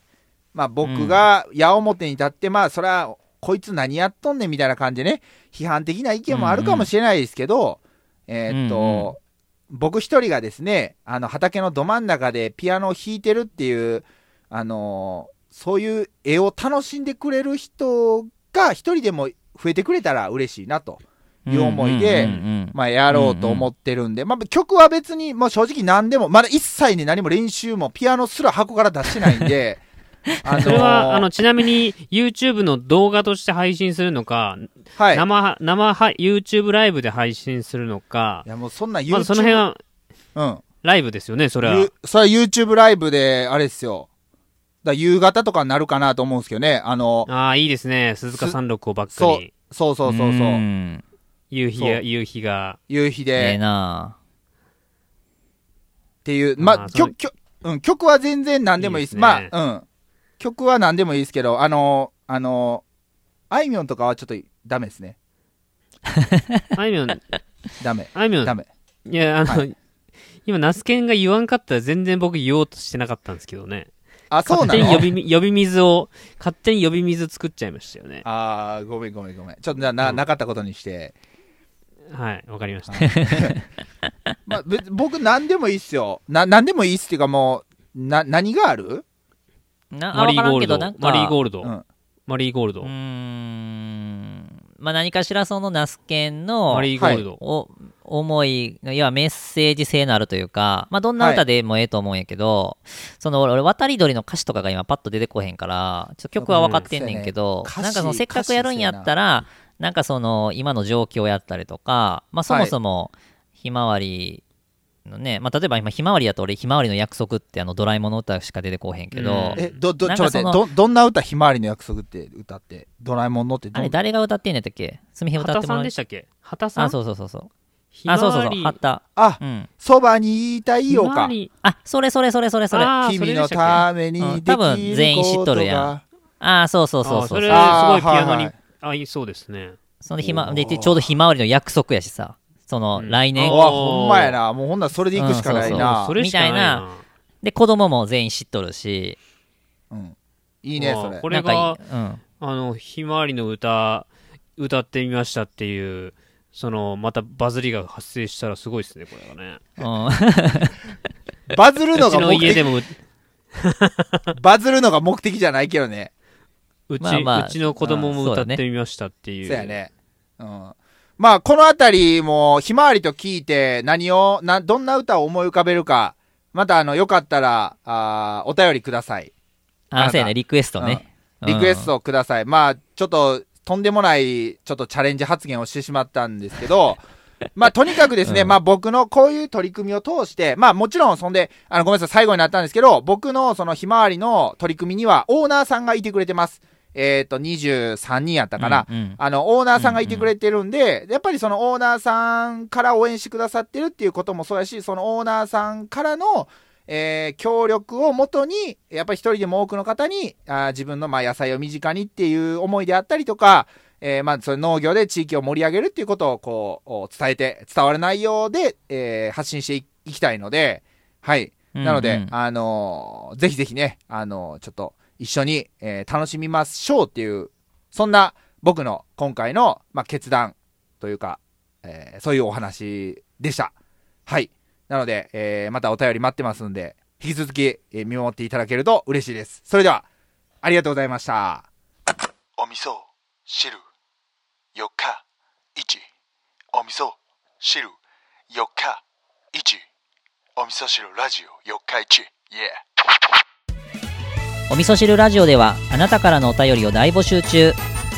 まあ僕が矢面に立って、まあそれはこいつ何やっとんねんみたいな感じでね、批判的な意見もあるかもしれないですけど、えーっと、うんうん。僕一人がですね、あの畑のど真ん中でピアノを弾いてるっていう、あのーそういう絵を楽しんでくれる人が一人でも増えてくれたら嬉しいなという思いで、まあやろうと思ってるんで、まあ曲は別に、もう正直何でも、まだ一切ね何も練習もピアノすら箱から出してないんで、あのーそれは、あの、ちなみに YouTube の動画として配信するのか、はい。い生、生は YouTube ライブで配信するのか、やもうそんな YouTube、まずその辺はうん。ライブですよね、それは。ゆそれは YouTube ライブで、あれですよ。だ夕方とかになるかなと思うんですけどね。あの、ああ、いいですね。鈴鹿三六をバックそうに。そうそうそうそう。ん夕日が、そう夕日が。夕日で、ええなっていう、まあ、あーその曲、曲、うん、曲は全然何でもいいです。いいですねまあ、うん。曲は何でもいいですけど、あの、あの、あいみょんとかはちょっとダメですね。あいみょん、ダメ。あいみょん、ダメ。いや、あの、は今、ナスケンが言わんかったら全然僕言おうとしてなかったんですけどね。あ、そうなの？勝手に呼びみ、呼び水を、勝手に呼び水作っちゃいましたよね。あー、ごめんごめんごめん。ちょっとじゃあな、うんなかったことにして。はい、わかりました。まあ、別僕何でもいいっすよ。な、何でもいいっすっていうかもう、な、何がある？なマリーゴールド。なんかマリーゴールド。うん。マリーゴールドうー。んまあ何かしらそのナスケンのマリーゴールド。お思い要はメッセージ性のあるというか、まあ、どんな歌でもええと思うんやけど、その俺渡り鳥の歌詞とかが今パッと出てこへんからちょっと曲は分かってんねんけど、うんなんかそのせっかくやるんやったらなんかその今の状況やったりとか、まあ、そもそもひまわりのね、まあ、例えば今ひまわりだと俺ひまわりの約束ってあのドラえもんの歌しか出てこへんけど、うん。え、ど、ど、ちょっと待って、ど、どんな歌ひまわりの約束って歌って、ドラえもんのってどん？あれ誰が歌ってんねんやったっけ？すみへん歌ってもらう畑さんでしたっけ？畑さん？あそうそうそうそう。ひまわり。あ、そうそうそう、貼った。あうん。そばにいたいよか。ひまわり。あ、それそれそれそれそれ。ああー君のそれでしたためにうん。できることが、多分全員知っとるやあー、そうそうそうそう。あそれすごいピアノにはいはい合いそうですね。のひま、で、ちょうどひまわりの約束やしさ。その、うん。来年。う。わほんまやな。もうほんならそれで行くしかないうんな、それしかな。いみたいな。で、子供も全員知っとるし。うん。いいねそれ。これがうん。あのひまわりの歌歌ってみましたっていうそのまたバズりが発生したらすごいですねこれはね。うん。バズるのうちのが目的家でもう バズるのが目的じゃないけどねうち,、まあまあうちの子供も歌ってみましたっていう。そうやね。うん。まあこのあたりもひまわりと聞いて何をなどんな歌を思い浮かべるかまたあのよかったらあーお便りください。あなあ、た。そうやね、リクエストね。リクエストをください。まあ、ちょっと、とんでもない、ちょっとチャレンジ発言をしてしまったんですけど、まあ、とにかくですね、うん。まあ、僕のこういう取り組みを通して、まあ、もちろん、そんで、あの、ごめんなさい、最後になったんですけど、僕のそのひまわりの取り組みには、オーナーさんがいてくれてます。えっ、と、23人やったかな。うんうんあの、オーナーさんがいてくれてるんで、やっぱりそのオーナーさんから応援してくださってるっていうこともそうやし、そのオーナーさんからの、えー協力をもとに、やっぱり一人でも多くの方に、あー自分のまあ野菜を身近にっていう思いであったりとか、えーまあ、それ農業で地域を盛り上げるっていうことをこう、お伝えて、伝わる内容で、えー発信していいきたいので、はい。なので、うんうんあのーぜひぜひね、あのーちょっと一緒に、えー楽しみましょうっていう、そんな僕の今回の、まあ、決断というか、えーそういうお話でした。はい。なので、えーまたお便り待ってますんで、引き続き、え見守っていただけると嬉しいです。それでは、ありがとうございました。お味噌汁4日1お味噌汁4日1お味噌汁ラジオ4日1イエーお味噌汁ラジオではあなたからのお便りを大募集中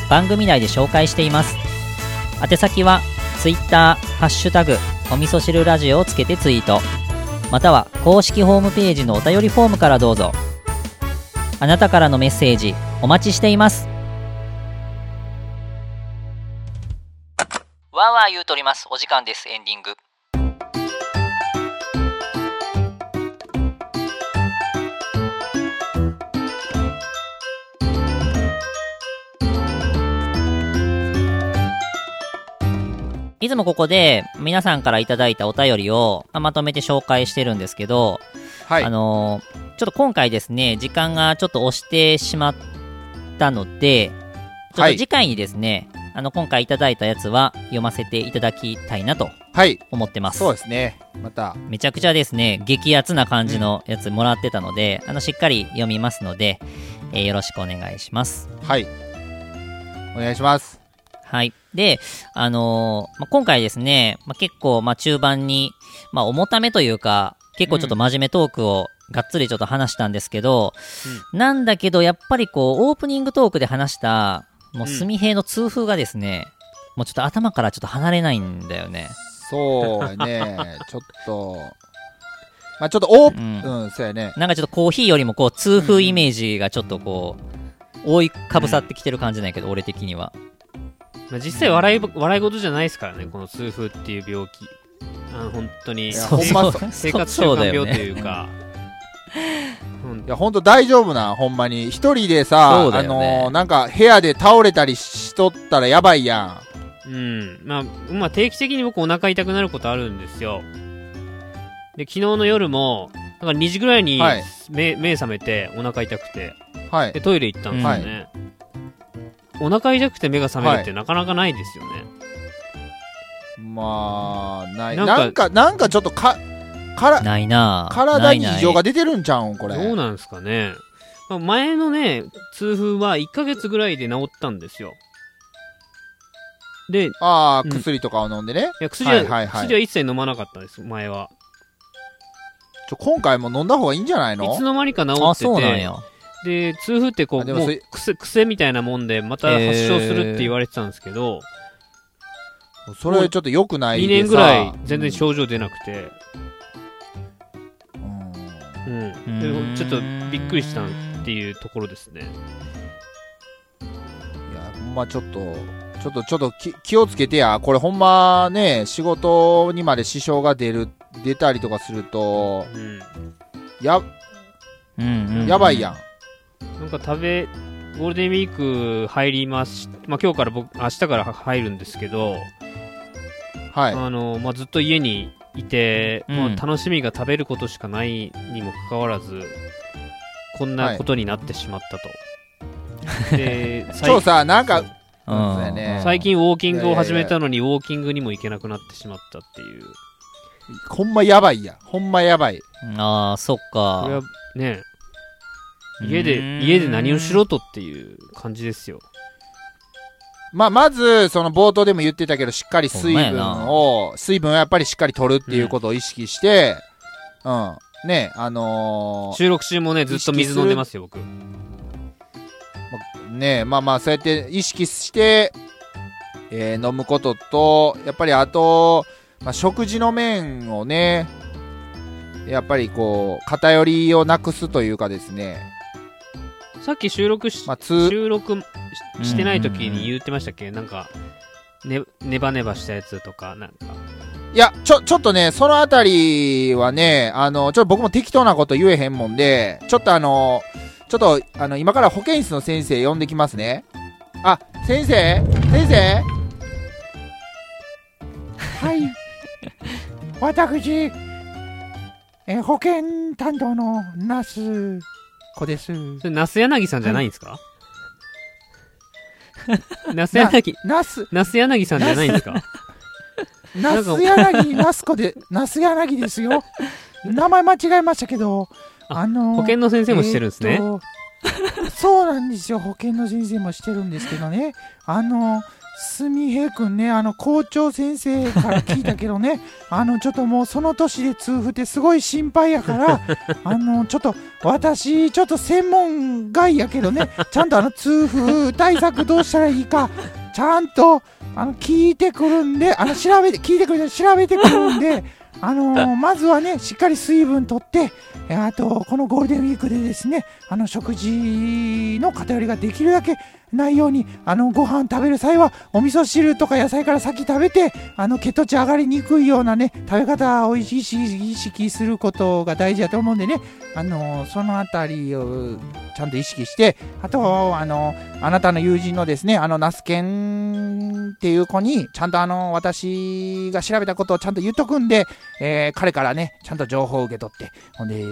番組内で紹介しています宛先は Twitter「ハッシュタグお味噌汁ラジオ」をつけてツイートまたは公式ホームページのお便りフォームからどうぞあなたからのメッセージお待ちしていますわーわー言うとります。お時間です。エンディング。いつもここで皆さんからいただいたお便りをまとめて紹介してるんですけど、はい。あのーちょっと今回ですね、時間がちょっと押してしまったので、ちょっはいと次回にですね、あの、今回いただいたやつは読ませていただきたいなとはい。思ってます。そうですね。また、めちゃくちゃですね、激アツな感じのやつもらってたので、あの、しっかり読みますので、えーよろしくお願いします。はい。お願いします。はい。で、あのーまあ、今回ですね、まあ、結構、まあ、中盤に、まあ、重ためというか、結構ちょっと真面目トークをがっつりちょっと話したんですけど、なんだけど、やっぱりこう、オープニングトークで話した、もう、すみへいの痛風がですね、もうちょっと頭からちょっと離れないんだよね。そうやね。ちょっと、まあちょっとオープうんン、うん、そうやね。なんかちょっとコーヒーよりもこう、痛風イメージがちょっとこう、覆いかぶさってきてる感じなんやけど、俺的には。まあ、実際笑いぼ笑い事じゃないですからねこの痛風っていう病気。あの本当に生活習慣病とね。いうか。うんいや、ほんと大丈夫な、ほんまに。一人でさ、ね。のーなんか部屋で倒れたりしとったらやばいやうん。まあ、まあ定期的に僕お腹痛くなることあるんですよ。で昨日の夜もなんか2時ぐらいにはい。目,、目覚めてお腹痛くて。ん。はい。で。トイレ行ったんですよね、お腹痛くて目が覚めるってなかなかないですよね、まあ、ない。ななんんかか、なんかちょっとか、から、ないな。ぁ体に異常が出てるんちゃうんこれ。どうなんですかね、まあ、前のね痛風は1ヶ月ぐらいで治ったんですよ。でいああ、うん。薬とかを飲んでね。や薬は,、はいはいはい。薬は一切飲まなかったです前は。ちょ、今回も飲んだ方がいいんじゃないいのつの間にか治ってて。あ、そうなんや。で痛風ってこうもう癖癖みたいなもんでまた発症するって言われてたんですけど、それちょっと良くない2でさ。年ぐらい全然症状出なくて、うん。うん。ちょっとびっくりしたっていうところですね。いや、ほんまちょっと、ちょっと、ちょっとき気をつけてや。これほんまね、仕事にまで支障が出る、出たりとかすると、うん。や、うんうんうん。やばいやん。なんか食べ、ゴールデンウィーク入ります。まあ今日から僕、明日から入るんですけど、はい。あの、まあずっと家にいて、うんもう楽しみが食べることしかないにもかかわらず、こんなことになってしまったと。で、最そうさ、なんか、最近ウォーキングを始めたのに、ウォーキングにも行けなくなってしまったっていう。ほんまやばいやん。ほんまやばい。ああ、そっこれはか。ね、家で、うん家で何をしろとっていう感じですよ。まあ、まず、その冒頭でも言ってたけど、しっかり水分を、水分をやっぱりしっかり取るっていうことを意識して、うん。ね、あのー収録中もね、ずっと水飲んでますよ、僕。ねまあまあそうやって意識して、えー飲むこととやっぱりあと、まあ、食事の面をねやっぱりこう偏りをなくすというかですね、さっき収録し、まあ、通収録ししてない時に言ってましたっけ？なんか、ね、ネバネバしたやつとか、なんか。いやちょちょっとねそのあたりはねあのちょっと僕も適当なこと言えへんもんでちょっとあのちょっとあの今から保健室の先生呼んできますね。あ先生？先生？はい。私、えー保健担当のナス子です。それ、ナス柳さんじゃないんですか？ナス柳、ナス、ナス柳さんじゃないんですか？ナス柳、ナス子で、ナス柳ですよ。名前間違えましたけど、ああのー保健の先生もしてるんですね。そうなんですよ。保健の先生もしてるんですけどね。あの、すみへいくんね、あの、校長先生から聞いたけどね、あの、ちょっともうその年で痛風ってすごい心配やから、あの、ちょっと、私、ちょっと専門外やけどね、ちゃんとあの、痛風対策どうしたらいいか、ちゃんと、あの、聞いてくるんで、あの、調べて、聞いてくる調べてくるんで、あのまずはね、しっかり水分とって、えあと、このゴールデンウィークでですね、あの、食事の偏りができるだけないように、あの、ご飯食べる際は、お味噌汁とか野菜から先食べて、あの、血糖値上がりにくいようなね、食べ方を意識することが大事だと思うんでね、あの、そのあたりをちゃんと意識して、あと、あの、あなたの友人のですね、あの、ナスケンっていう子に、ちゃんとあの、私が調べたことをちゃんと言っとくんで、えー彼からね、ちゃんと情報を受け取って、ほんで、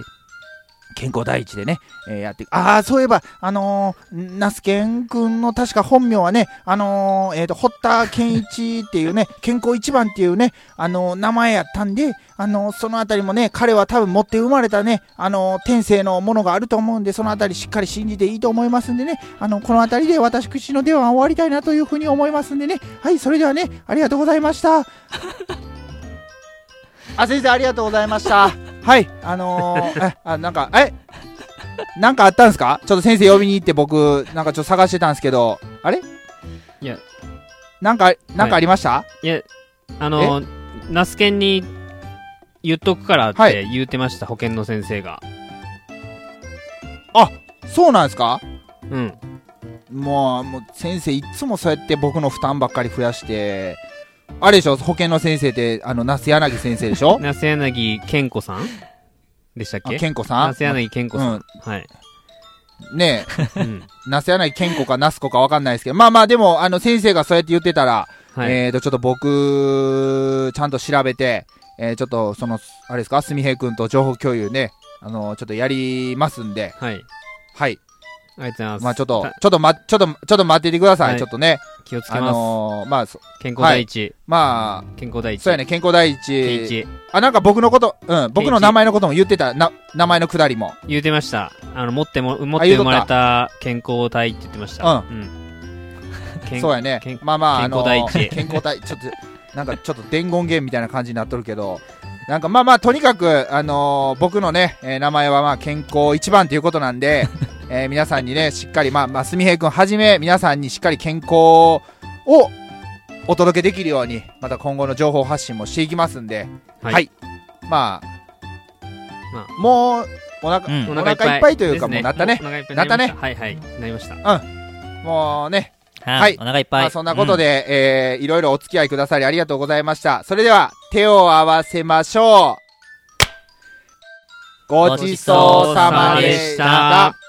健康第一でね、えーやって。ああ、そういえば、あのー、ナスケン君の確か本名はね、あのー、えっ、と、堀田健一っていうね、健康一番っていうね、あのー名前やったんで、あのーそのあたりもね、彼は多分持って生まれたね、あのー天性のものがあると思うんで、そのあたりしっかり信じていいと思いますんでね、あの、このあたりで私口の出は終わりたいなというふうに思いますんでね、はい、それではね、ありがとうございました。あ、先生ありがとうございました。はい、あのー、え、あ、なんか、え、なんかあったんですか？ちょっと先生呼びに行って僕、なんかちょっと探してたんですけど、あれ？いや、なんか、なんかありました、い。や、あの、ナスケンに言っとくからっはい。て言ってました、保健の先生が。そうなんですか？うん。もう、もう先生いつもそうやって僕の負担ばっかり増やして、あれでしょ？保健の先生って、あの、那須柳先生でしょ？ナス柳健子さん？でしたっあけ健子さん？ナス柳健子さん。はい。ねえ、うん。那須柳健子か那須子かわかんないですけど、まあまあでも、あの、先生がそうやって言ってたら、はい。えーと、ちょっと僕、ちゃんと調べて、えーちょっと、その、あれですか、すみへいくんと情報共有ね、あの、ちょっとやりますんで、はい。はい。ありがとうございます。まあちょっとた、ちょっとま、ちょっと、ちょっと待っててください、はいちょっとね。あ気をつけます。のー、まあ、そ健康第一。ま健康第一。あ、そうやね、健康第一。健一。あ、なんか僕のこと、うん、僕の名前のことも言ってた、な、名前のくだりも。言うてました。あの、持っても、持っあ言うとったて生まれた健康体って言ってました。うん。健そうやね健。まあまあ、あの健康第一 健康第一。ちょっと、なんかちょっと伝言ゲームみたいな感じになっとるけど、なんかまあまあ、とにかく、あのー僕のね、えー名前はまあ、健康一番ということなんで、えー皆さんにね、しっかり、まあ、まあ、すみへいくんはじめ、皆さんにしっかり健康をお届けできるように、また今後の情報発信もしていきますんで、はいはい。まあ、まもう、お腹、うんお腹いっぱいというか、ですもうなったね。なったねはいはい。なりました。もうね、はいお腹いっぱい。まあ、そんなことで、えーいろいろお付き合いくださりありがとうございました。それでは、手を合わせましょう。ごちそうさまでした。